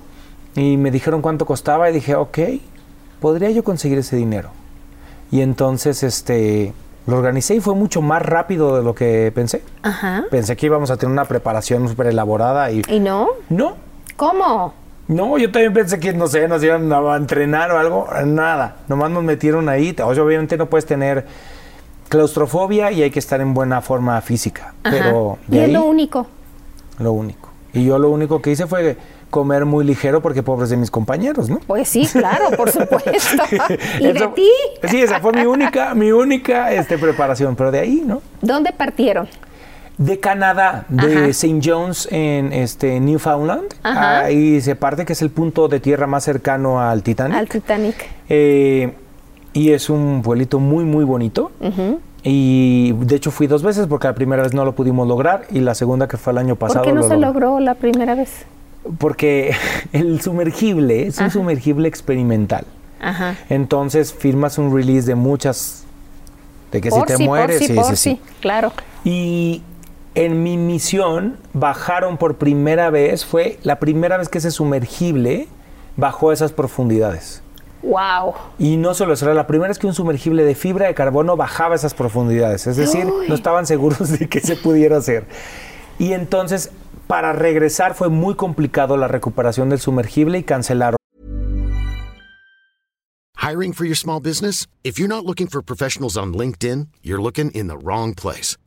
y me dijeron cuánto costaba y dije, ok, podría yo conseguir ese dinero. Y entonces este, lo organicé y fue mucho más rápido de lo que pensé. Ajá. Pensé que íbamos a tener una preparación súper elaborada y ¿Y no? no, ¿Cómo? No, yo también pensé que, no sé, nos iban a entrenar o algo, nada, nomás nos metieron ahí, o sea, obviamente no puedes tener claustrofobia y hay que estar en buena forma física, Ajá. pero y de es ahí, lo único. lo único. Y yo lo único que hice fue comer muy ligero porque pobres de mis compañeros, ¿no? Pues sí, claro, por supuesto. ¿Y de ti? Sí, esa fue mi única, mi única este, preparación, pero de ahí, ¿no? ¿Dónde partieron? De Canadá, de. St. John's en este, Newfoundland. Ajá. Ahí se parte que es el punto de tierra más cercano al Titanic. Al Titanic. Eh, y es un pueblito muy, muy bonito. Y de hecho fui dos veces porque la primera vez no lo pudimos lograr y la segunda que fue el año pasado. ¿Por qué no lo se logró la primera vez? Porque el sumergible es un sumergible experimental. Ajá. Entonces firmas un release de muchas... De que si te sí, mueres, por sí, sí, por sí, sí, sí. claro. Y en mi misión bajaron por primera vez, fue la primera vez que ese sumergible bajó a esas profundidades. Wow. Y no solo eso, era la primera vez que un sumergible de fibra de carbono bajaba a esas profundidades. Es decir, Uy. no estaban seguros de que se pudiera hacer. Y entonces, para regresar fue muy complicado la recuperación del sumergible y cancelaron. Hiring for your small business? If you're not looking for professionals on LinkedIn, you're looking in the wrong place.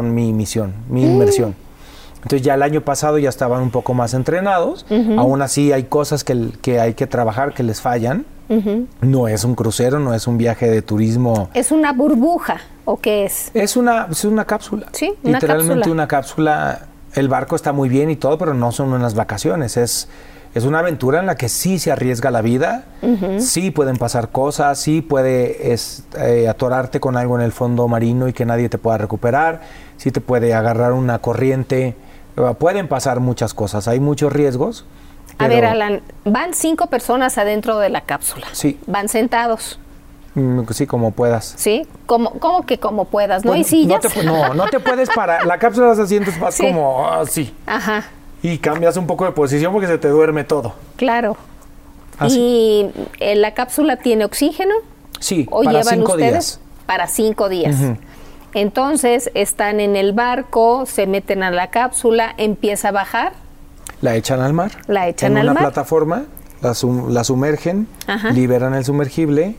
Con mi misión, mi inmersión. Entonces ya el año pasado ya estaban un poco más entrenados. Aún así hay cosas que, que hay que trabajar que les fallan. No es un crucero, no es un viaje de turismo. ¿Es una burbuja o qué es? Es una, es una cápsula. Sí, una Literalmente cápsula. una cápsula. El barco está muy bien y todo, pero no son unas vacaciones. Es, es una aventura en la que sí se arriesga la vida, sí pueden pasar cosas, sí puede es, eh, atorarte con algo en el fondo marino y que nadie te pueda recuperar, sí te puede agarrar una corriente. eh, Pueden pasar muchas cosas, hay muchos riesgos. A ver, Alan, van cinco personas adentro de la cápsula. Sí. Van sentados, Mm, Sí, como puedas. ¿sí? ¿Cómo, cómo que como puedas? ¿No hay Bueno, sillas? No, te, no, no te puedes parar. La cápsula de los asientos vas Sí. como así. Ajá, Y cambias un poco de posición porque se te duerme todo. claro. Así. ¿Y eh, la cápsula tiene oxígeno? Sí, ¿O para llevan cinco ustedes? días. Para cinco días. Entonces están en el barco, se meten a la cápsula, empieza a bajar. La echan al mar. La echan en al una mar. plataforma, la, sum- la sumergen, Ajá. liberan el sumergible,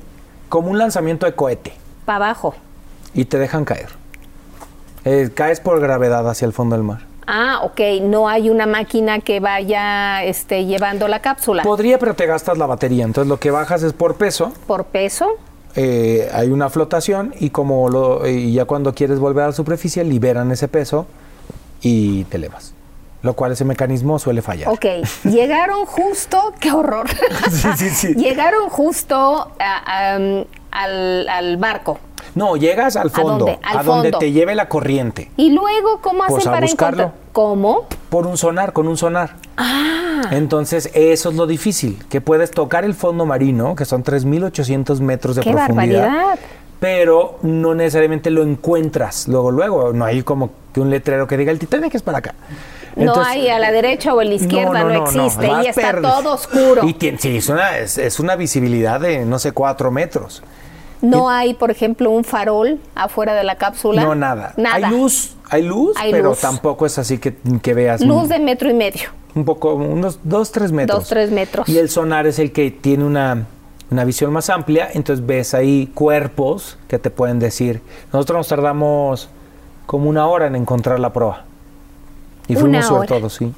como un lanzamiento de cohete, Para abajo. y te dejan caer. Eh, caes por gravedad hacia el fondo del mar. Ah, ok. No hay una máquina que vaya este, llevando la cápsula. Podría, pero te gastas la batería. Entonces lo que bajas es por peso. Por peso. Eh, hay una flotación y como lo, y ya cuando quieres volver a la superficie liberan ese peso y te elevas. Lo cual ese mecanismo suele fallar. Ok. Llegaron justo. ¡Qué horror! Sí, sí, sí. Llegaron justo a- am, al, al barco. No, llegas al fondo, dónde? Al a donde te lleve la corriente. Y luego, ¿cómo Pues hacen a para buscarlo. encontrar? ¿Cómo? Por un sonar, con un sonar. Ah. Entonces, eso es lo difícil, que puedes tocar el fondo marino, que son 3.800 metros de ¡Qué profundidad. barbaridad! Pero no necesariamente lo encuentras luego, luego. No hay como que un letrero que diga el Titanic es para acá. no hay a la derecha o a la izquierda, no, existe. Y está todo oscuro. Y tien- sí, es una, es, es una visibilidad de, no sé, cuatro metros. No hay, por ejemplo, un farol afuera de la cápsula. No, nada. Nada. Hay luz, hay luz, Hay pero luz. tampoco es así que, que veas Luz de metro y medio. un poco, unos dos, tres metros. Dos, tres metros. Y el sonar es el que tiene una, una visión más amplia, entonces ves ahí cuerpos que te pueden decir. Nosotros nos tardamos como una hora en encontrar la proa. Y fuimos hora. todos, sí.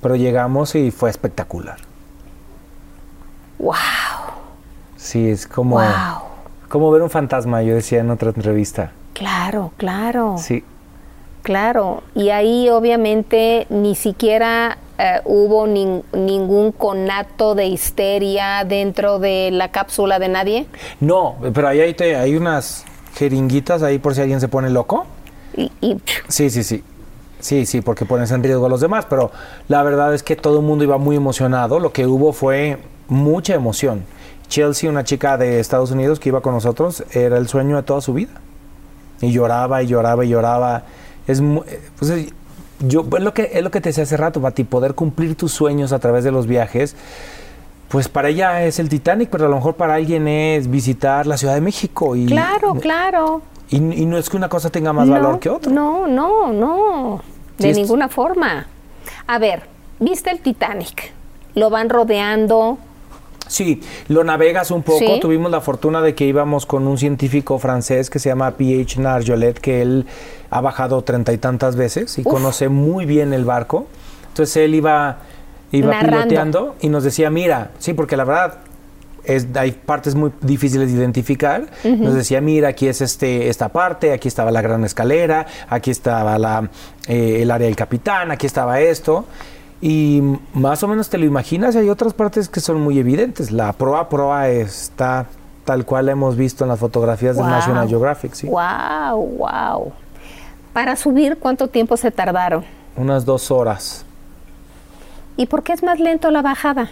Pero llegamos y fue espectacular. ¡Wow! Sí, es como, ¡Wow! como ver un fantasma, yo decía en otra entrevista. Claro, claro. Sí. Claro. Y ahí, obviamente, ni siquiera eh, hubo nin- ningún conato de histeria dentro de la cápsula de nadie. No, pero ahí hay, te- hay unas jeringuitas ahí por si alguien se pone loco. Y, y- Sí, sí, sí. Sí, sí, porque pones en riesgo a los demás, pero la verdad es que todo el mundo iba muy emocionado. Lo que hubo fue mucha emoción. Chelsea, una chica de Estados Unidos que iba con nosotros, era el sueño de toda su vida. Y lloraba y lloraba y lloraba. Es, eh, pues, eh, yo, es, lo que, es lo que te decía hace rato, Pati, poder cumplir tus sueños a través de los viajes. Pues para ella es el Titanic, pero a lo mejor para alguien es visitar la Ciudad de México. Y, claro, claro. Y, y no es que una cosa tenga más No, valor que otra. No, no, no. Sí, De es- ninguna forma. A ver, ¿viste el Titanic? Lo van rodeando. Sí, lo navegas un poco. Sí. Tuvimos la fortuna de que íbamos con un científico francés que se llama P.H. Narjolet, que él ha bajado treinta y tantas veces y Uf. conoce muy bien el barco. Entonces él iba, iba Narrando. piloteando y nos decía, mira, sí, porque la verdad es, hay partes muy difíciles de identificar. Nos decía, mira, aquí es este, esta parte, aquí estaba la gran escalera, aquí estaba la, eh, el área del capitán, aquí estaba esto. Y más o menos te lo imaginas, y hay otras partes que son muy evidentes. La proa proa está tal cual hemos visto en las fotografías Wow. National Geographic, sí. Wow, wow. Para subir, ¿cuánto tiempo se tardaron? Unas dos horas. ¿Y por qué es más lento la bajada?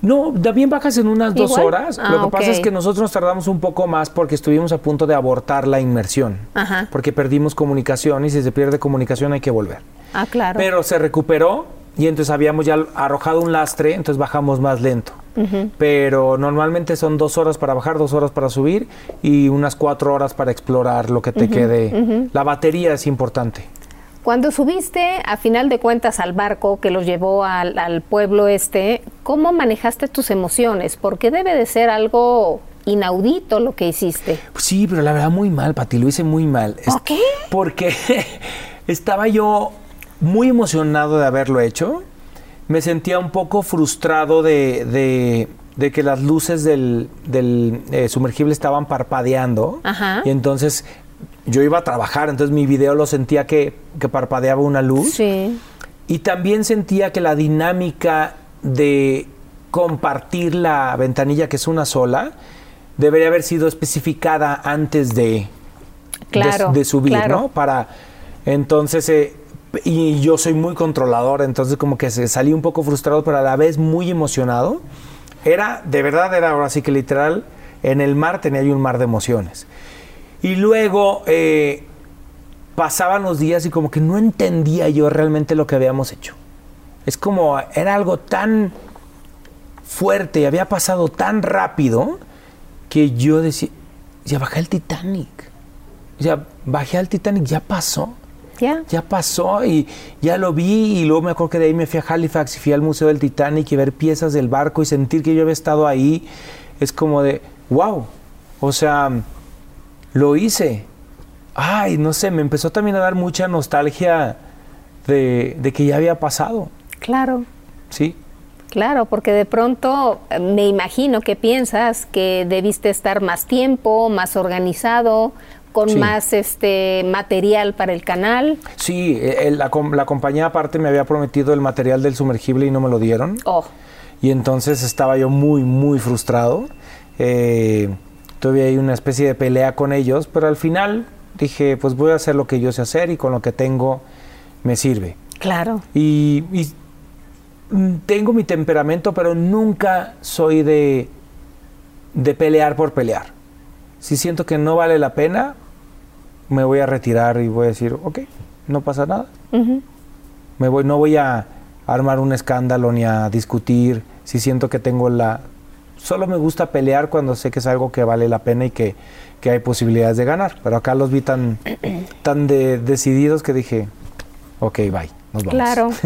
No, también bajas en unas dos horas. Ah, Lo que pasa es que nosotros nos tardamos un poco más porque estuvimos a punto de abortar la inmersión. Ajá. Porque perdimos comunicación y si se pierde comunicación hay que volver. Ah, claro. Pero se recuperó y entonces habíamos ya arrojado un lastre, entonces bajamos más lento. Pero normalmente son dos horas para bajar, dos horas para subir y unas cuatro horas para explorar lo que te quede. La batería es importante. Cuando subiste, a final de cuentas, al barco que los llevó al, al pueblo este, ¿cómo manejaste tus emociones? Porque debe de ser algo inaudito lo que hiciste. Sí, pero la verdad muy mal, Pati, lo hice muy mal. ¿Por qué? Porque estaba yo muy emocionado de haberlo hecho. Me sentía un poco frustrado de, de- de que las luces del, del, eh, sumergible estaban parpadeando. Ajá. Y entonces yo iba a trabajar, entonces mi video lo sentía que, que parpadeaba una luz. Sí. Y también sentía que la dinámica de compartir la ventanilla, que es una sola, debería haber sido especificada antes de, Claro, de, de subir, claro. ¿no? Para entonces eh, y yo soy muy controlador, entonces como que se salí un poco frustrado, pero a la vez muy emocionado. Era, de verdad, era ahora sí que literal, en el mar tenía yo un mar de emociones. Y luego eh, pasaban los días y como que no entendía yo realmente lo que habíamos hecho. Es como, era algo tan fuerte y había pasado tan rápido que yo decía, ya bajé al Titanic. Ya bajé al Titanic, ya pasó. ¿Ya? Ya pasó y ya lo vi y luego me acuerdo que de ahí me fui a Halifax y fui al Museo del Titanic y ver piezas del barco y sentir que yo había estado ahí. Es como de, wow, o sea, lo hice. Ay, no sé, me empezó también a dar mucha nostalgia de, de que ya había pasado, Claro. ¿sí? Claro, porque de pronto eh, me imagino que piensas que debiste estar más tiempo, más organizado, con Sí. más este material para el canal. Sí, eh, la, com- la compañía aparte me había prometido el material del sumergible y no me lo dieron. Oh, Y entonces estaba yo muy, muy frustrado. Eh, tuve ahí una especie de pelea con ellos, pero al final dije, pues voy a hacer lo que yo sé hacer y con lo que tengo me sirve. claro. Y, y, mm, tengo mi temperamento, pero nunca soy de, de pelear por pelear. Si siento que no vale la pena, me voy a retirar y voy a decir, ok, no pasa nada. Me voy, no voy a armar un escándalo ni a discutir si siento que tengo la... Solo me gusta pelear cuando sé que es algo que vale la pena y que, que hay posibilidades de ganar. Pero acá los vi tan, tan de- decididos que dije, ok, bye, nos vamos. Claro.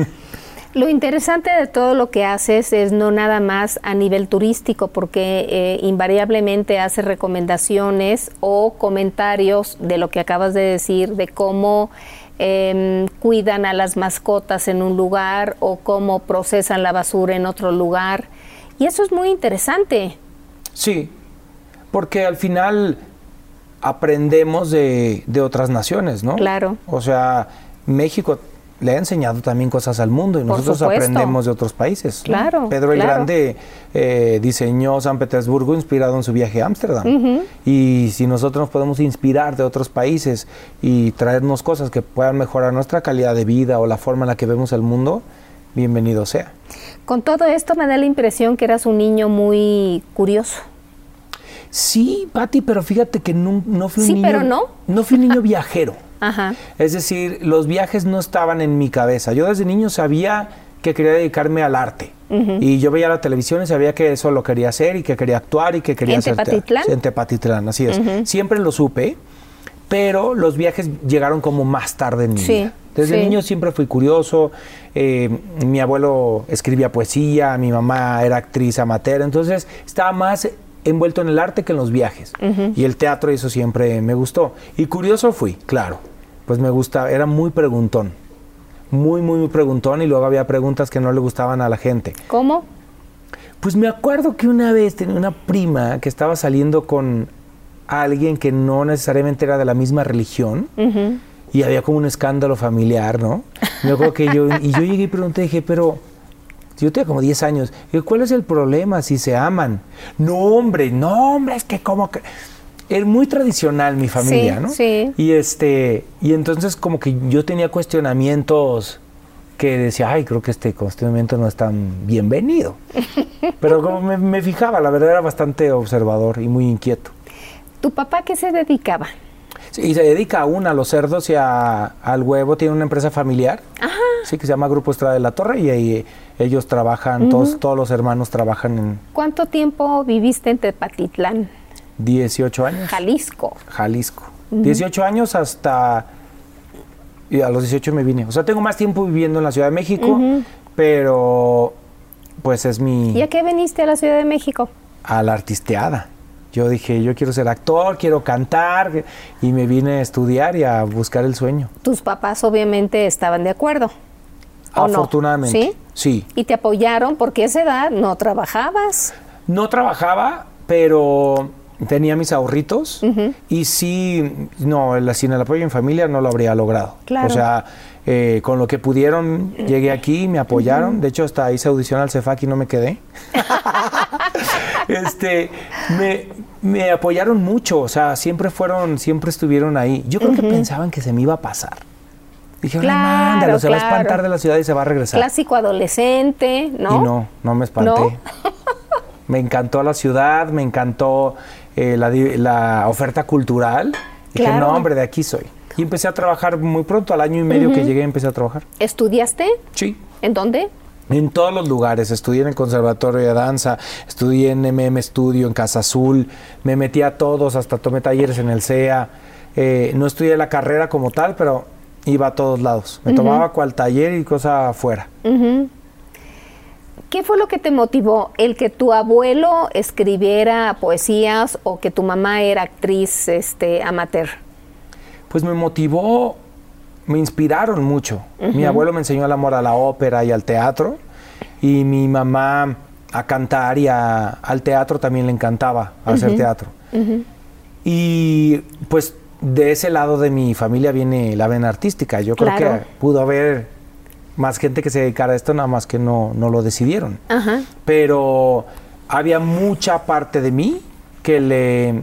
Lo interesante de todo lo que haces es no nada más a nivel turístico, porque eh, invariablemente haces recomendaciones o comentarios de lo que acabas de decir, de cómo em, cuidan a las mascotas en un lugar o cómo procesan la basura en otro lugar. Y eso es muy interesante. Sí, porque al final aprendemos de, de otras naciones, ¿no? Claro. O sea, México le ha enseñado también cosas al mundo y Por nosotros supuesto. aprendemos de otros países. Claro, Pedro el claro. Grande eh, diseñó San Petersburgo inspirado en su viaje a Ámsterdam. Y si nosotros nos podemos inspirar de otros países y traernos cosas que puedan mejorar nuestra calidad de vida o la forma en la que vemos el mundo, bienvenido sea. Con todo esto me da la impresión que eras un niño muy curioso. Sí, Pati, pero fíjate que no, no fui un Sí, niño. pero no. No fui un niño viajero. Ajá. Es decir, los viajes no estaban en mi cabeza. Yo desde niño sabía que quería dedicarme al arte. Y yo veía la televisión y sabía que eso lo quería hacer y que quería actuar y que quería ¿En hacer. Tepatitlán? En Tepatitlán, así es. Siempre lo supe, pero los viajes llegaron como más tarde en mi Sí, vida. Desde sí. niño siempre fui curioso. eh, mi abuelo escribía poesía, mi mamá era actriz amateur, entonces estaba más envuelto en el arte que en los viajes. Y el teatro, eso siempre me gustó. Y curioso fui, claro. Pues me gusta, era muy preguntón. Muy, muy, muy preguntón. Y luego había preguntas que no le gustaban a la gente. ¿Cómo? Pues me acuerdo que una vez tenía una prima que estaba saliendo con alguien que no necesariamente era de la misma religión y había como un escándalo familiar, ¿no? Me acuerdo que yo, y yo llegué y pregunté, dije, pero yo tenía como 10 años, ¿cuál es el problema si se aman? No, hombre, no, hombre, es que como que... Es muy tradicional mi familia, Sí, ¿no? sí. Y este, y entonces como que yo tenía cuestionamientos que decía, ay, creo que este conocimiento no es tan bienvenido. Pero como me, me fijaba, la verdad era bastante observador y muy inquieto. ¿Tu papá qué se dedicaba? Sí, y se dedica aún a los cerdos y a- al huevo. Tiene una empresa familiar. Sí, que se llama Grupo Estrada de la Torre y ahí ellos trabajan, todos, todos los hermanos trabajan en ¿Cuánto tiempo viviste en Tepatitlán, 18 años. Jalisco? Jalisco. 18 años hasta... Y a los 18 me vine. O sea, tengo más tiempo viviendo en la Ciudad de México, pero pues es mi... ¿Y a qué viniste a la Ciudad de México? a la artisteada. Yo dije, yo quiero ser actor, quiero cantar, y me vine a estudiar y a buscar el sueño. Tus papás obviamente estaban de acuerdo. Afortunadamente. ¿Sí? Sí. Y te apoyaron porque a esa edad no trabajabas. No trabajaba, pero tenía mis ahorritos y sí, no, sin el apoyo en familia no lo habría logrado. Claro. O sea, eh, con lo que pudieron, llegué aquí, me apoyaron. De hecho, hasta hice audición al CEFAC y no me quedé. este, me, me apoyaron mucho, o sea, siempre fueron, siempre estuvieron ahí. Yo creo que pensaban que se me iba a pasar. Dije, Claro, mándalo, se va a espantar de la ciudad y se va a regresar. Clásico adolescente, ¿no? Y no, no me espanté. ¿No? me encantó la ciudad, me encantó eh, la oferta cultural. Dije, Claro. no, hombre, de aquí soy. Y empecé a trabajar muy pronto, al año y medio que llegué, empecé a trabajar. ¿Estudiaste? Sí. ¿En dónde? En todos los lugares, estudié en el Conservatorio de Danza, estudié en MM Studio, en Casa Azul, me metí a todos, hasta tomé talleres en el CEA. Eh, no estudié la carrera como tal, pero iba a todos lados. Me tomaba cual taller y cosa afuera. ¿Qué fue lo que te motivó? ¿El que tu abuelo escribiera poesías o que tu mamá era actriz este, amateur? Pues me motivó, me inspiraron mucho. Mi abuelo me enseñó el amor a la ópera y al teatro, y mi mamá a cantar y a- al teatro también le encantaba hacer teatro. Y pues de ese lado de mi familia viene la vena artística. Yo creo que pudo haber más gente que se dedicara a esto, nada más que no, no lo decidieron. Ajá. Pero había mucha parte de mí que le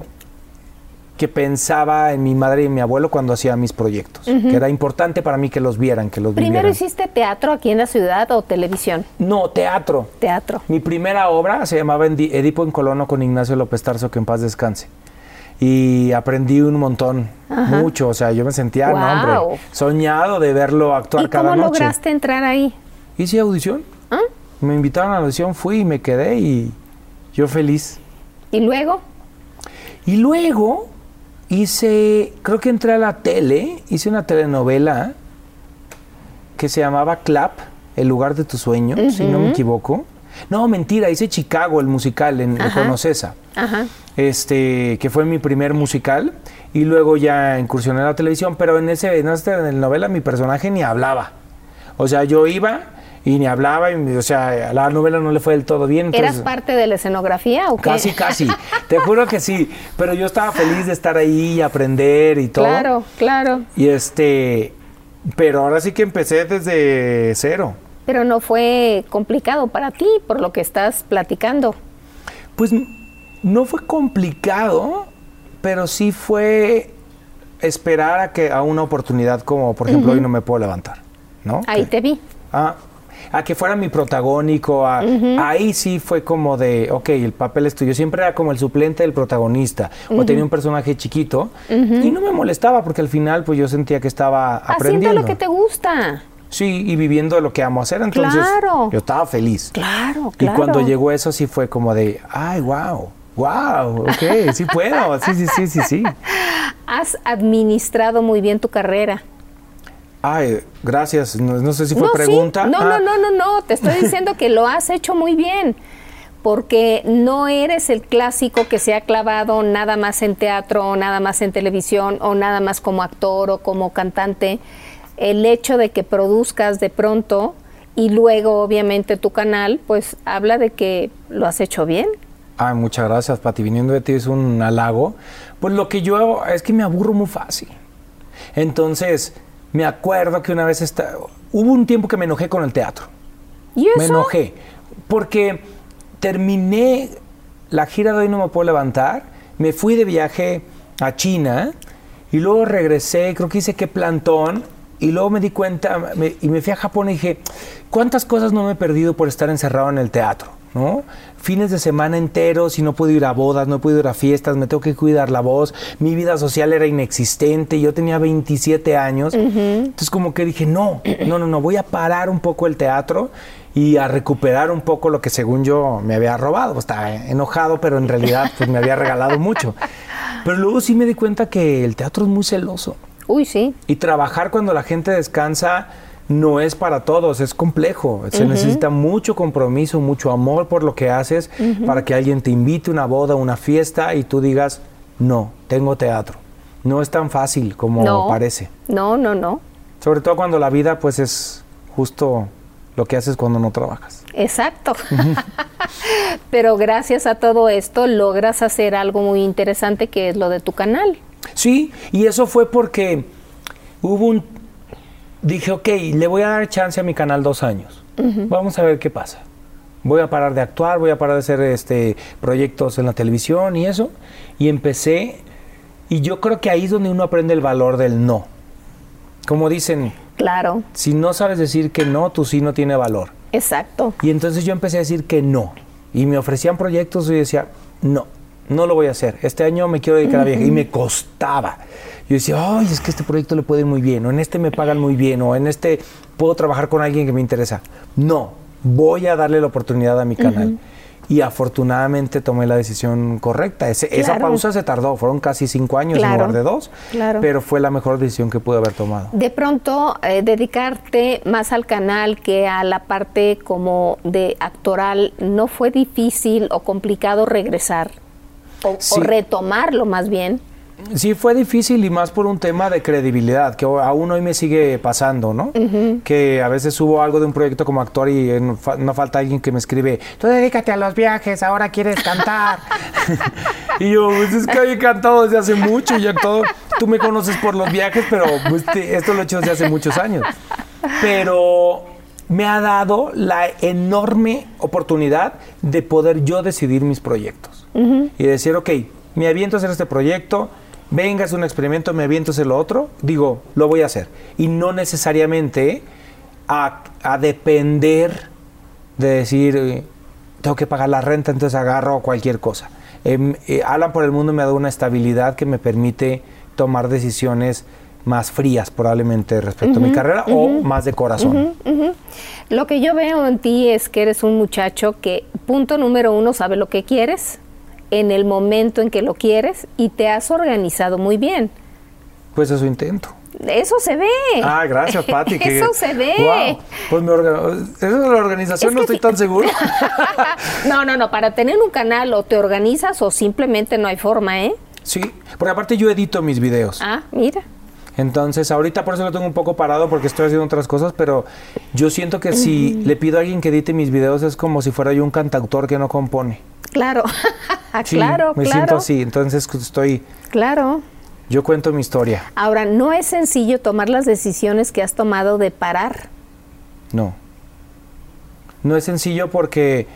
que pensaba en mi madre y mi abuelo cuando hacía mis proyectos, que era importante para mí que los vieran, que los ¿Primero vivieran. hiciste teatro aquí en la ciudad o televisión? No, teatro. Teatro. Mi primera obra se llamaba Edipo en Colono con Ignacio López Tarso, que en paz descanse. Y aprendí un montón, mucho. O sea, yo me sentía, no, Guau. hombre, soñado de verlo actuar ¿Y cada cómo noche. lograste entrar ahí? Hice audición. ¿Ah? Me invitaron a la audición, fui y me quedé y yo feliz. ¿Y luego? Y luego hice, creo que entré a la tele, hice una telenovela que se llamaba Clap, El lugar de tus sueños, si no me equivoco. No, mentira, hice Chicago, el musical en con Ocesa. Ajá. Este, que fue mi primer musical y luego ya incursioné en la televisión, pero en ese en esa telenovela mi personaje ni hablaba. O sea, yo iba y ni hablaba, y, o sea, a la novela no le fue del todo bien. ¿Eras entonces- parte de la escenografía o qué? Casi, casi. Te juro que sí. Pero yo estaba feliz de estar ahí y aprender y todo. Claro, claro. Y este. Pero ahora sí que empecé desde cero. Pero no fue complicado para ti, por lo que estás platicando. Pues no fue complicado, pero sí fue esperar a que a una oportunidad como, por ejemplo, hoy no me puedo levantar, ¿no? Ahí Que- te vi. Ah, a que fuera mi protagónico, a- ahí sí fue como de, ok, el papel es tuyo. Siempre era como el suplente del protagonista, o tenía un personaje chiquito, y no me molestaba porque al final pues yo sentía que estaba Haciendo aprendiendo. lo que te gusta. Sí, y viviendo lo que amo hacer, entonces Claro. yo estaba feliz. Claro, Y claro. cuando llegó eso sí fue como de, ay, wow, wow, ok, sí puedo, sí, sí, sí, sí, sí. Has administrado muy bien tu carrera. Ay, gracias, no, no sé si fue no, sí. pregunta. No, Ah, no, no, no, no. Te estoy diciendo que lo has hecho muy bien. Porque no eres el clásico que se ha clavado nada más en teatro, o nada más en televisión, o nada más como actor o como cantante. El hecho de que produzcas de pronto y luego, obviamente, tu canal, pues habla de que lo has hecho bien. Ay, muchas gracias, Pati. Viniendo de ti es un halago. Pues lo que yo hago es que me aburro muy fácil. Entonces, me acuerdo que una vez esta- hubo un tiempo que me enojé con el teatro. ¿Y eso? Me enojé. Porque terminé la gira de hoy no me puedo levantar. Me fui de viaje a China y luego regresé, creo que hice qué plantón. Y luego me di cuenta me- y me fui a Japón y dije, ¿cuántas cosas no me he perdido por estar encerrado en el teatro? ¿no? Fines de semana enteros y no puedo ir a bodas, no puedo ir a fiestas, me tengo que cuidar la voz, mi vida social era inexistente, yo tenía 27 años, entonces como que dije, no, no, no, no, voy a parar un poco el teatro y a recuperar un poco lo que según yo me había robado, estaba enojado, pero en realidad pues me había regalado mucho. Pero luego sí me di cuenta que el teatro es muy celoso. Uy, sí. Y trabajar cuando la gente descansa no es para todos, es complejo. Se necesita mucho compromiso, mucho amor por lo que haces para que alguien te invite a una boda, una fiesta y tú digas, no, tengo teatro. No es tan fácil como no. parece. No, no, no. Sobre todo cuando la vida pues es justo lo que haces cuando no trabajas. Exacto. Pero gracias a todo esto logras hacer algo muy interesante que es lo de tu canal. Sí, y eso fue porque hubo un... Dije, ok, le voy a dar chance a mi canal dos años. Vamos a ver qué pasa. Voy a parar de actuar, voy a parar de hacer este, proyectos en la televisión y eso. Y empecé, y yo creo que ahí es donde uno aprende el valor del no. Como dicen, Claro, si no sabes decir que no, tu sí no tiene valor. exacto. Y entonces yo empecé a decir que no. Y me ofrecían proyectos y yo decía, no, no lo voy a hacer. Este año me quiero dedicar a viaje. Y me costaba. Yo decía, ay, es que este proyecto le puede ir muy bien, o en este me pagan muy bien, o en este puedo trabajar con alguien que me interesa. No, voy a darle la oportunidad a mi canal. Y afortunadamente tomé la decisión correcta. Ese- Esa pausa se tardó, fueron casi cinco años en lugar de dos, claro. pero fue la mejor decisión que pude haber tomado. De pronto, eh, dedicarte más al canal que a la parte como de actoral, ¿no fue difícil o complicado regresar? O, Sí. o retomarlo más bien. Sí, fue difícil y más por un tema de credibilidad, que aún hoy me sigue pasando, ¿no? Que a veces subo algo de un proyecto como actor y no, fa- no falta alguien que me escribe, tú dedícate a los viajes, ahora quieres cantar. y yo, pues es que he cantado desde hace mucho y todo. Tú me conoces por los viajes, pero pues, te- esto lo he hecho desde hace muchos años. Pero me ha dado la enorme oportunidad de poder yo decidir mis proyectos. Y decir, ok, me aviento a hacer este proyecto, venga, es un experimento, me aviento a hacer lo otro, digo, lo voy a hacer. Y no necesariamente a, a depender de decir, eh, tengo que pagar la renta, entonces agarro cualquier cosa. Em, eh, Alan por el mundo me ha dado una estabilidad que me permite tomar decisiones más frías probablemente respecto a mi carrera o más de corazón. Lo que yo veo en ti es que eres un muchacho que, punto número uno, sabe lo que quieres en el momento en que lo quieres y te has organizado muy bien. Pues eso intento. Eso se ve. Ah, gracias, Pati. que- Eso se ve. Wow. Pues orga- eso de la organización Es no estoy tan seguro. no, no, no. Para tener un canal o te organizas o simplemente no hay forma, ¿eh? sí, porque aparte yo edito mis videos. Ah, mira. Entonces, ahorita por eso lo tengo un poco parado porque estoy haciendo otras cosas, pero yo siento que si le pido a alguien que edite mis videos es como si fuera yo un cantautor que no compone. Claro. Sí, claro, me claro. siento así. Entonces, estoy, Claro. yo cuento mi historia. Ahora, no es sencillo tomar las decisiones que has tomado de parar. No. No es sencillo porque,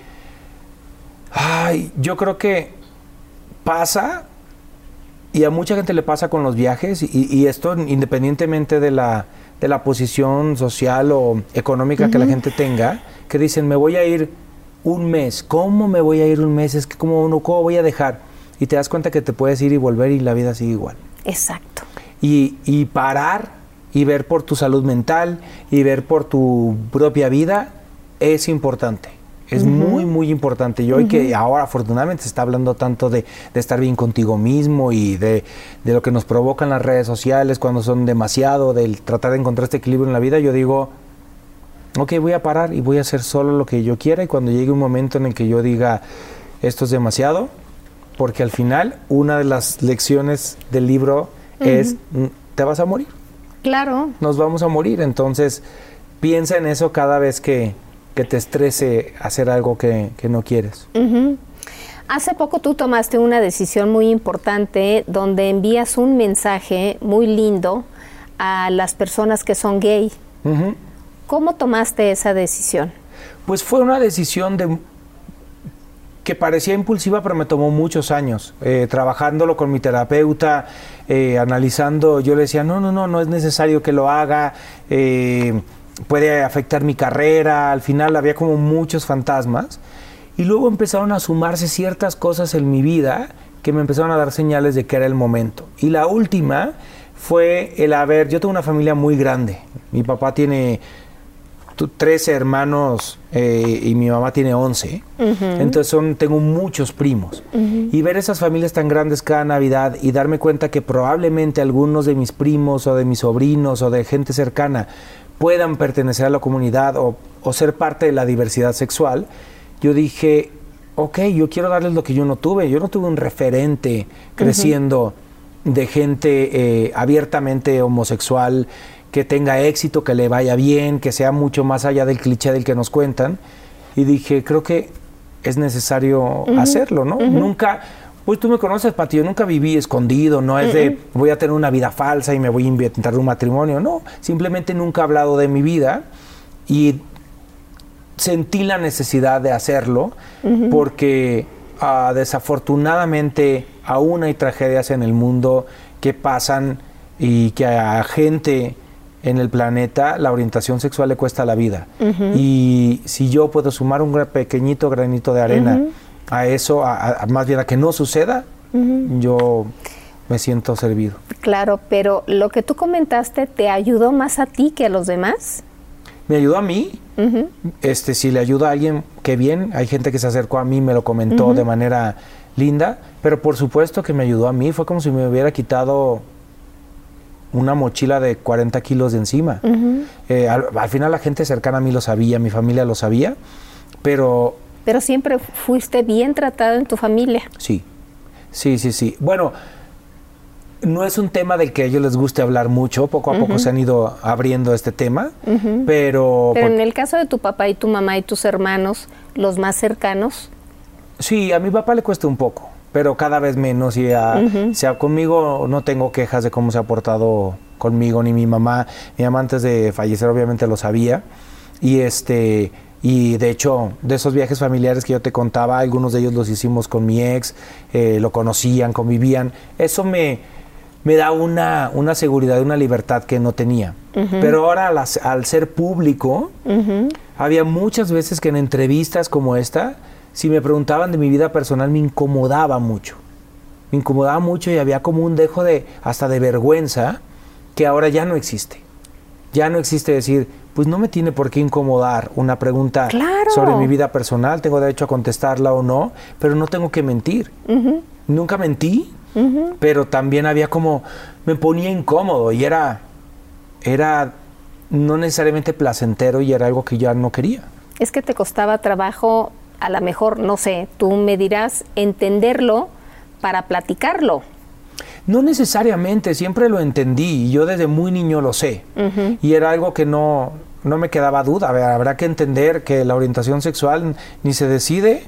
ay, yo creo que pasa y a mucha gente le pasa con los viajes y, y esto independientemente de la, de la posición social o económica que la gente tenga, que dicen, me voy a ir un mes, ¿cómo me voy a ir un mes? Es que ¿cómo, no, cómo voy a dejar? Y te das cuenta que te puedes ir y volver y la vida sigue igual. Exacto. Y, y parar y ver por tu salud mental y ver por tu propia vida es importante. Es muy, muy importante. Y hoy que ahora afortunadamente se está hablando tanto de, de estar bien contigo mismo y de, de lo que nos provocan las redes sociales cuando son demasiado, del tratar de encontrar este equilibrio en la vida, yo digo, ok, voy a parar y voy a hacer solo lo que yo quiera y cuando llegue un momento en el que yo diga, esto es demasiado, porque al final una de las lecciones del libro es, mm, te vas a morir, Claro. nos vamos a morir, entonces piensa en eso cada vez que, que te estrese hacer algo que, que no quieres. Ujú. Hace poco tú tomaste una decisión muy importante donde envías un mensaje muy lindo a las personas que son gay. Ujú. ¿Cómo tomaste esa decisión? Pues fue una decisión de que parecía impulsiva, pero me tomó muchos años. Eh, trabajándolo con mi terapeuta, eh, analizando, yo le decía, no, no, no, no es necesario que lo haga, eh, puede afectar mi carrera. Al final había como muchos fantasmas. Y luego empezaron a sumarse ciertas cosas en mi vida que me empezaron a dar señales de que era el momento. Y la última fue el haber, yo tengo una familia muy grande. Mi papá tiene 13 hermanos eh, y mi mamá tiene 11. Entonces son, tengo muchos primos. Y ver esas familias tan grandes cada Navidad y darme cuenta que probablemente algunos de mis primos o de mis sobrinos o de gente cercana puedan pertenecer a la comunidad o, o ser parte de la diversidad sexual, yo dije, ok, yo quiero darles lo que yo no tuve. Yo no tuve un referente creciendo de gente eh, abiertamente homosexual, que tenga éxito, que le vaya bien, que sea mucho más allá del cliché del que nos cuentan. Y dije, creo que es necesario hacerlo, ¿no? Nunca, pues tú me conoces, Pati, yo nunca viví escondido, no es de voy a tener una vida falsa y me voy a inventar un matrimonio, no, simplemente nunca he hablado de mi vida y sentí la necesidad de hacerlo porque ah, desafortunadamente aún hay tragedias en el mundo que pasan y que a gente en el planeta la orientación sexual le cuesta la vida. Y si yo puedo sumar un pequeñito granito de arena a eso, a, más bien a que no suceda, yo me siento servido. Claro, pero lo que tú comentaste te ayudó más a ti que a los demás me ayudó a mí. Este, si le ayuda a alguien, qué bien. Hay gente que se acercó a mí, me lo comentó de manera linda, pero por supuesto que me ayudó a mí. Fue como si me hubiera quitado una mochila de 40 kilos de encima. Eh, al, final la gente cercana a mí lo sabía, mi familia lo sabía, pero... Pero siempre fuiste bien tratado en tu familia. Sí, sí, sí, sí. Bueno, no es un tema del que a ellos les guste hablar mucho, poco a poco se han ido abriendo este tema, pero... Pero en el caso de tu papá y tu mamá y tus hermanos, los más cercanos. Sí, a mi papá le cuesta un poco, pero cada vez menos y sea, conmigo no tengo quejas de cómo se ha portado conmigo ni mi mamá. Mi mamá antes de fallecer obviamente lo sabía y este... Y de hecho, de esos viajes familiares que yo te contaba, algunos de ellos los hicimos con mi ex, eh, lo conocían, convivían. Eso me, me da una, una seguridad, una libertad que no tenía. Pero ahora al, ser público, había muchas veces que en entrevistas como esta, si me preguntaban de mi vida personal, me incomodaba mucho. Me incomodaba mucho y había como un dejo de, hasta de vergüenza, que ahora ya no existe. Ya no existe decir, pues no me tiene por qué incomodar una pregunta sobre mi vida personal, tengo derecho a contestarla o no, pero no tengo que mentir. Nunca mentí, pero también había como, me ponía incómodo y era, era no necesariamente placentero y era algo que ya no quería. Es que te costaba trabajo, a lo mejor, no sé, tú me dirás, entenderlo para platicarlo. No necesariamente, siempre lo entendí y yo desde muy niño lo sé. Y era algo que no, no me quedaba duda. habrá que entender que la orientación sexual ni se decide,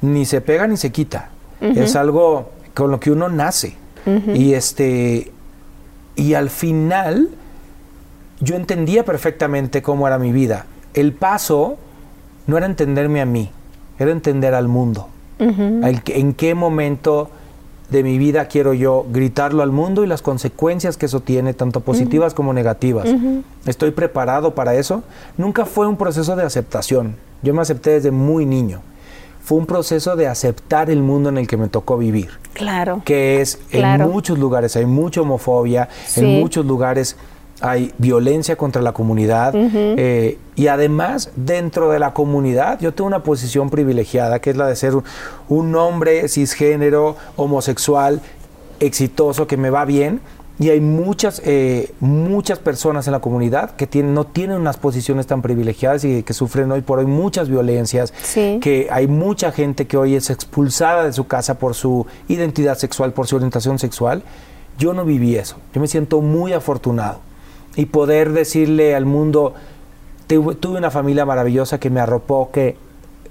ni se pega, ni se quita. Es algo con lo que uno nace. Y este y al final yo entendía perfectamente cómo era mi vida. El paso no era entenderme a mí, era entender al mundo. en qué momento de mi vida quiero yo gritarlo al mundo y las consecuencias que eso tiene, tanto positivas como negativas. ¿Estoy preparado para eso? Nunca fue un proceso de aceptación. Yo me acepté desde muy niño fue un proceso de aceptar el mundo en el que me tocó vivir. Claro. Que es, en muchos lugares hay mucha homofobia, en muchos lugares hay violencia contra la comunidad eh, y además dentro de la comunidad yo tengo una posición privilegiada que es la de ser un hombre cisgénero, homosexual, exitoso, que me va bien y hay muchas, eh, muchas personas en la comunidad que tienen, no tienen unas posiciones tan privilegiadas y que sufren hoy por hoy muchas violencias, que hay mucha gente que hoy es expulsada de su casa por su identidad sexual, por su orientación sexual. Yo no viví eso, yo me siento muy afortunado y poder decirle al mundo, tuve una familia maravillosa que me arropó, que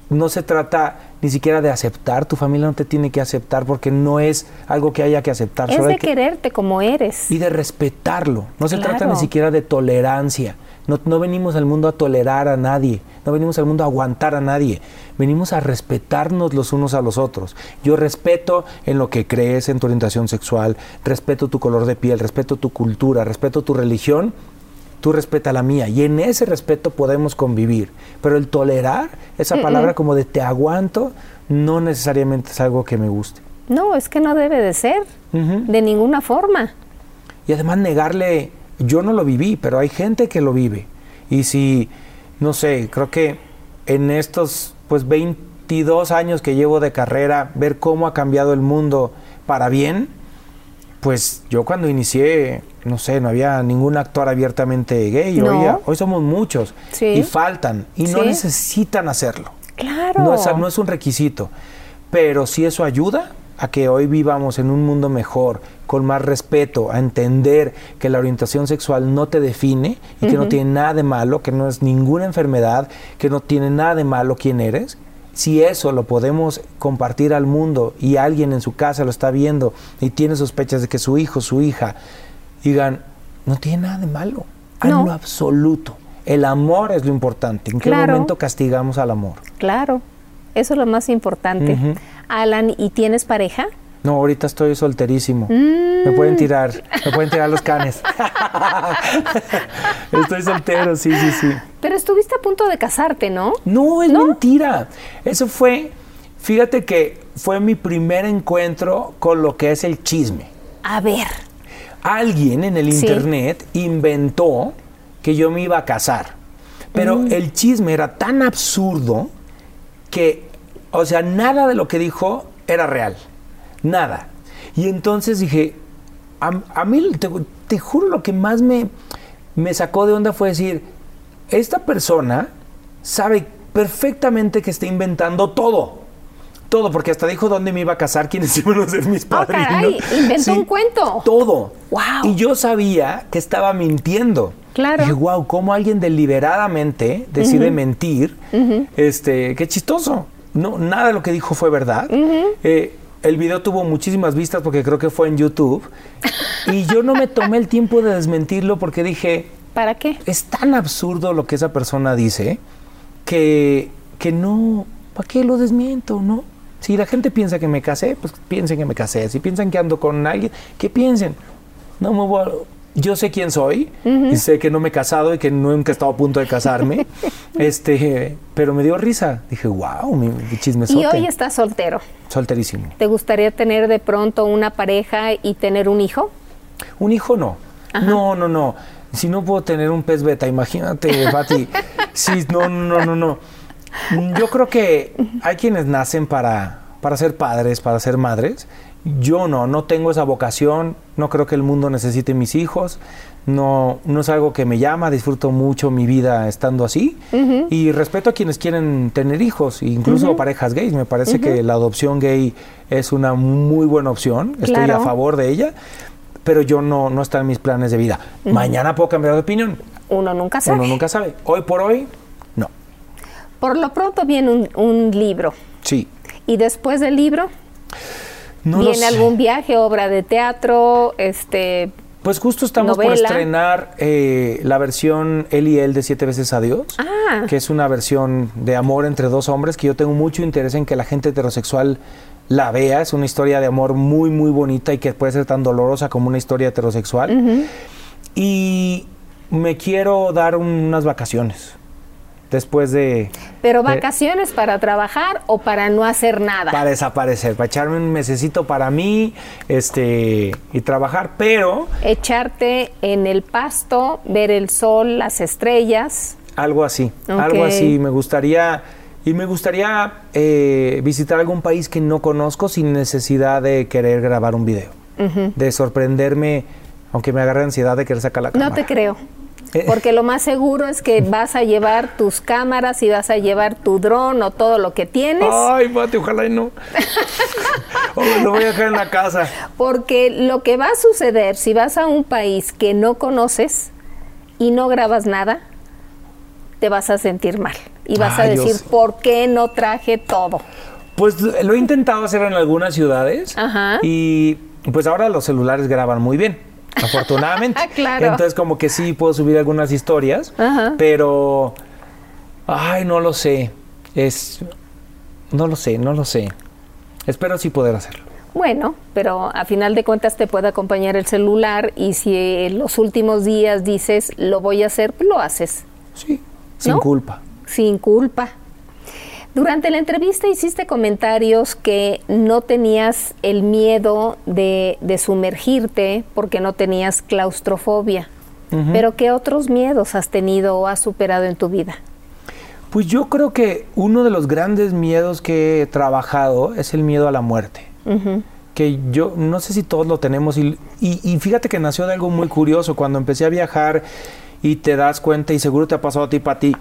no se trata ni siquiera de aceptar, tu familia no te tiene que aceptar porque no es algo que haya que aceptar. Es de quererte como eres. Y de respetarlo. No se trata ni siquiera de tolerancia, No, no venimos al mundo a tolerar a nadie, no venimos al mundo a aguantar a nadie, venimos a respetarnos los unos a los otros. Yo respeto en lo que crees, en tu orientación sexual, respeto tu color de piel, respeto tu cultura, respeto tu religión, tú respeta la mía y en ese respeto podemos convivir. Pero el tolerar, esa palabra como de te aguanto, no necesariamente es algo que me guste. No, es que no debe de ser, de ninguna forma. Y además negarle, yo no lo viví, pero hay gente que lo vive. Y si, no sé, creo que en estos pues 22 años que llevo de carrera, ver cómo ha cambiado el mundo para bien, pues yo cuando inicié, no sé, no había ningún actor abiertamente gay. No. Hoy, hoy somos muchos Sí. y faltan y no necesitan hacerlo. Claro. No es, no es un requisito, pero si eso ayuda a que hoy vivamos en un mundo mejor, con más respeto, a entender que la orientación sexual no te define y que no tiene nada de malo, que no es ninguna enfermedad, que no tiene nada de malo quién eres. Si eso lo podemos compartir al mundo y alguien en su casa lo está viendo y tiene sospechas de que su hijo, su hija, digan, no tiene nada de malo, en No. lo absoluto. El amor es lo importante. ¿En qué Claro. momento castigamos al amor? Claro, eso es lo más importante. Alan, ¿y tienes pareja? No, ahorita estoy solterísimo. Mm. Me pueden tirar, me pueden tirar los canes. estoy soltero, sí, sí, sí. Pero estuviste a punto de casarte, ¿no? No, es mentira. Eso fue, fíjate que fue mi primer encuentro con lo que es el chisme. A ver, Alguien en el Sí. internet inventó que yo me iba a casar. Pero Mm. el chisme era tan absurdo que, o sea, nada de lo que dijo era real. Nada. Y entonces dije, a, a mí, te, te juro, lo que más me, me sacó de onda fue decir, esta persona sabe perfectamente que está inventando todo. Todo, porque hasta dijo dónde me iba a casar, quiénes iban a ser mis Ah, padrinos. caray, inventó un cuento. Todo. Guau. Y yo sabía que estaba mintiendo. Claro. Dije, wow, cómo alguien deliberadamente decide mentir. Este, qué chistoso. No, nada de lo que dijo fue verdad. Eh, el video tuvo muchísimas vistas porque creo que fue en YouTube. y yo no me tomé el tiempo de desmentirlo porque dije, ¿para qué? es tan absurdo lo que esa persona dice que, que no, ¿para qué lo desmiento, no? Si la gente piensa que me casé, pues piensen que me casé. Si piensan que ando con alguien, que piensen. No me voy a- Yo sé quién soy y sé que no me he casado y que nunca he estado a punto de casarme. este, pero me dio risa. Dije, wow, mi, mi chismesote. Y hoy estás soltero. Solterísimo. ¿Te gustaría tener de pronto una pareja y tener un hijo? Un hijo no. No, no, no. Si no puedo tener un pez beta, imagínate, Pati. Sí, no, no, no, no. Yo creo que hay quienes nacen para, para ser padres, para ser madres. Yo no, no tengo esa vocación. No creo que el mundo necesite mis hijos. No, no es algo que me llama. Disfruto mucho mi vida estando así. Y respeto a quienes quieren tener hijos, incluso parejas gays. Me parece que la adopción gay es una muy buena opción. Estoy a favor de ella pero yo no, no está en mis planes de vida. Mañana puedo cambiar de opinión. Uno nunca sabe. Uno nunca sabe. Hoy por hoy, no. Por lo pronto viene un, un libro. Sí. Y después del libro, No ¿viene algún viaje, obra de teatro? Este, Pues justo estamos por estrenar eh, la versión Él y Él de Siete veces Adiós, Ah. que es una versión de amor entre dos hombres que yo tengo mucho interés en que la gente heterosexual la vea. Es una historia de amor muy, muy bonita y que puede ser tan dolorosa como una historia heterosexual. Y me quiero dar unas vacaciones después de... ¿Pero de- vacaciones para trabajar o para no hacer nada? para desaparecer, para echarme un mesecito para mí, este, y trabajar, pero Echarte en el pasto, ver el sol, las estrellas. algo así, algo así. Me gustaría y me gustaría eh, visitar algún país que no conozco sin necesidad de querer grabar un video, de sorprenderme, aunque me agarre ansiedad de querer sacar la cámara. No te creo. Eh. Porque lo más seguro es que vas a llevar tus cámaras y vas a llevar tu dron o todo lo que tienes. Ay, mate, ojalá y no. o lo voy a dejar en la casa. Porque lo que va a suceder si vas a un país que no conoces y no grabas nada, te vas a sentir mal. Y vas a decir. ¿por qué no traje todo? Pues lo he intentado hacer en algunas ciudades Ajá. y pues ahora los celulares graban muy bien. Afortunadamente. Claro. Entonces como que sí puedo subir algunas historias, Ajá. pero ay, no lo sé. Es no lo sé, no lo sé. Espero sí poder hacerlo. Bueno, pero a final de cuentas te puede acompañar el celular y si en los últimos días dices lo voy a hacer, lo haces, Sí, sin ¿No? culpa. sin culpa. Durante la entrevista hiciste comentarios que no tenías el miedo de, de sumergirte porque no tenías claustrofobia. Pero ¿qué otros miedos has tenido o has superado en tu vida? Pues yo creo que uno de los grandes miedos que he trabajado es el miedo a la muerte. Que yo no sé si todos lo tenemos. Y, y- y fíjate que nació de algo muy curioso. Cuando empecé a viajar y te das cuenta, y seguro te ha pasado a ti, para ti,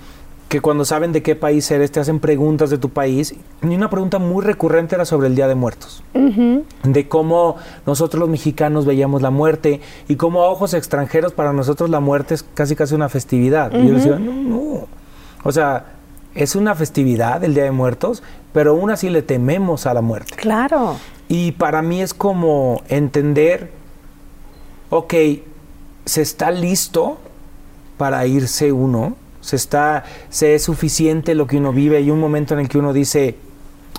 que cuando saben de qué país eres, te hacen preguntas de tu país. Y una pregunta muy recurrente era sobre el Día de Muertos. De cómo nosotros los mexicanos veíamos la muerte y cómo a ojos extranjeros para nosotros la muerte es casi casi una festividad. Y yo decía, no, no. O sea, es una festividad el Día de Muertos, pero aún así le tememos a la muerte. Claro. Y para mí es como entender, ok, se está listo para irse uno, se está, se es suficiente lo que uno vive, hay un momento en el que uno dice,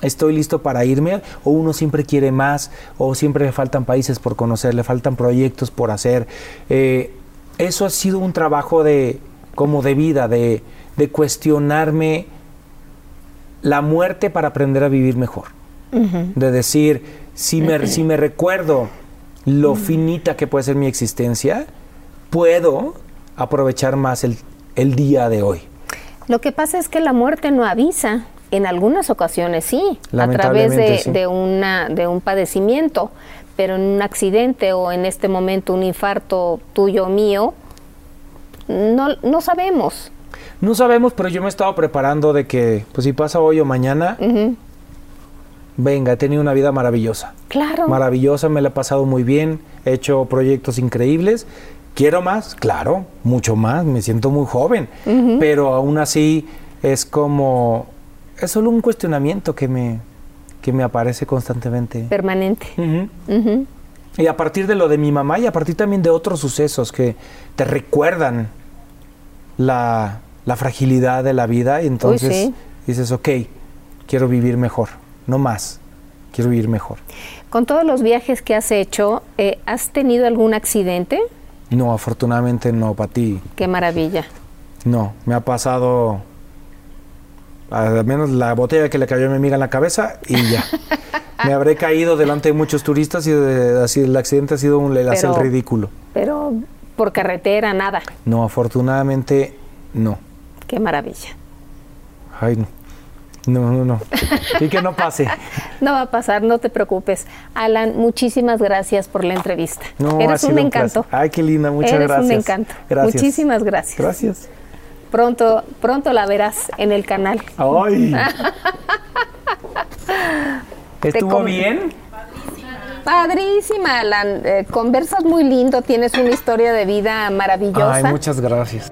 estoy listo para irme, o uno siempre quiere más, o siempre le faltan países por conocer, le faltan proyectos por hacer. Eh, eso ha sido un trabajo de, como de vida, de, de cuestionarme la muerte para aprender a vivir mejor. De decir, si me, si me recuerdo lo finita que puede ser mi existencia, puedo aprovechar más el, el día de hoy. Lo que pasa es que la muerte no avisa. En algunas ocasiones sí, a través de, sí. de una, de un padecimiento, pero en un accidente o en este momento un infarto tuyo mío, no, no sabemos. No sabemos, pero yo me he estado preparando de que, pues si pasa hoy o mañana, venga, he tenido una vida maravillosa. Claro. Maravillosa, me la he pasado muy bien, he hecho proyectos increíbles. Quiero más, claro, mucho más, me siento muy joven, pero aún así es como, es solo un cuestionamiento que me, que me aparece constantemente. Permanente. Y a partir de lo de mi mamá y a partir también de otros sucesos que te recuerdan la, la fragilidad de la vida y entonces sí. dices, ok, quiero vivir mejor, no más, quiero vivir mejor. Con todos los viajes que has hecho, eh, ¿has tenido algún accidente? No, afortunadamente no, para ti, Qué maravilla. no, me ha pasado al menos la botella que le cayó a mi amiga en la cabeza y ya. me habré caído delante de muchos turistas y de- así el accidente ha sido un el Pero- ridículo. Pero por carretera, nada. No, afortunadamente no. Qué maravilla. Ay, no. No, no, no. Y que no pase. No va a pasar, no te preocupes. Alan, muchísimas gracias por la entrevista. No, Eres un encanto. Ay, qué linda, muchas Eres gracias. un encanto. Gracias. Muchísimas gracias. Gracias. Pronto, pronto la verás en el canal. Ay. ¿Estuvo bien? Padrísima, Alan. Eh, conversas muy lindo, tienes una historia de vida maravillosa. Ay, muchas gracias.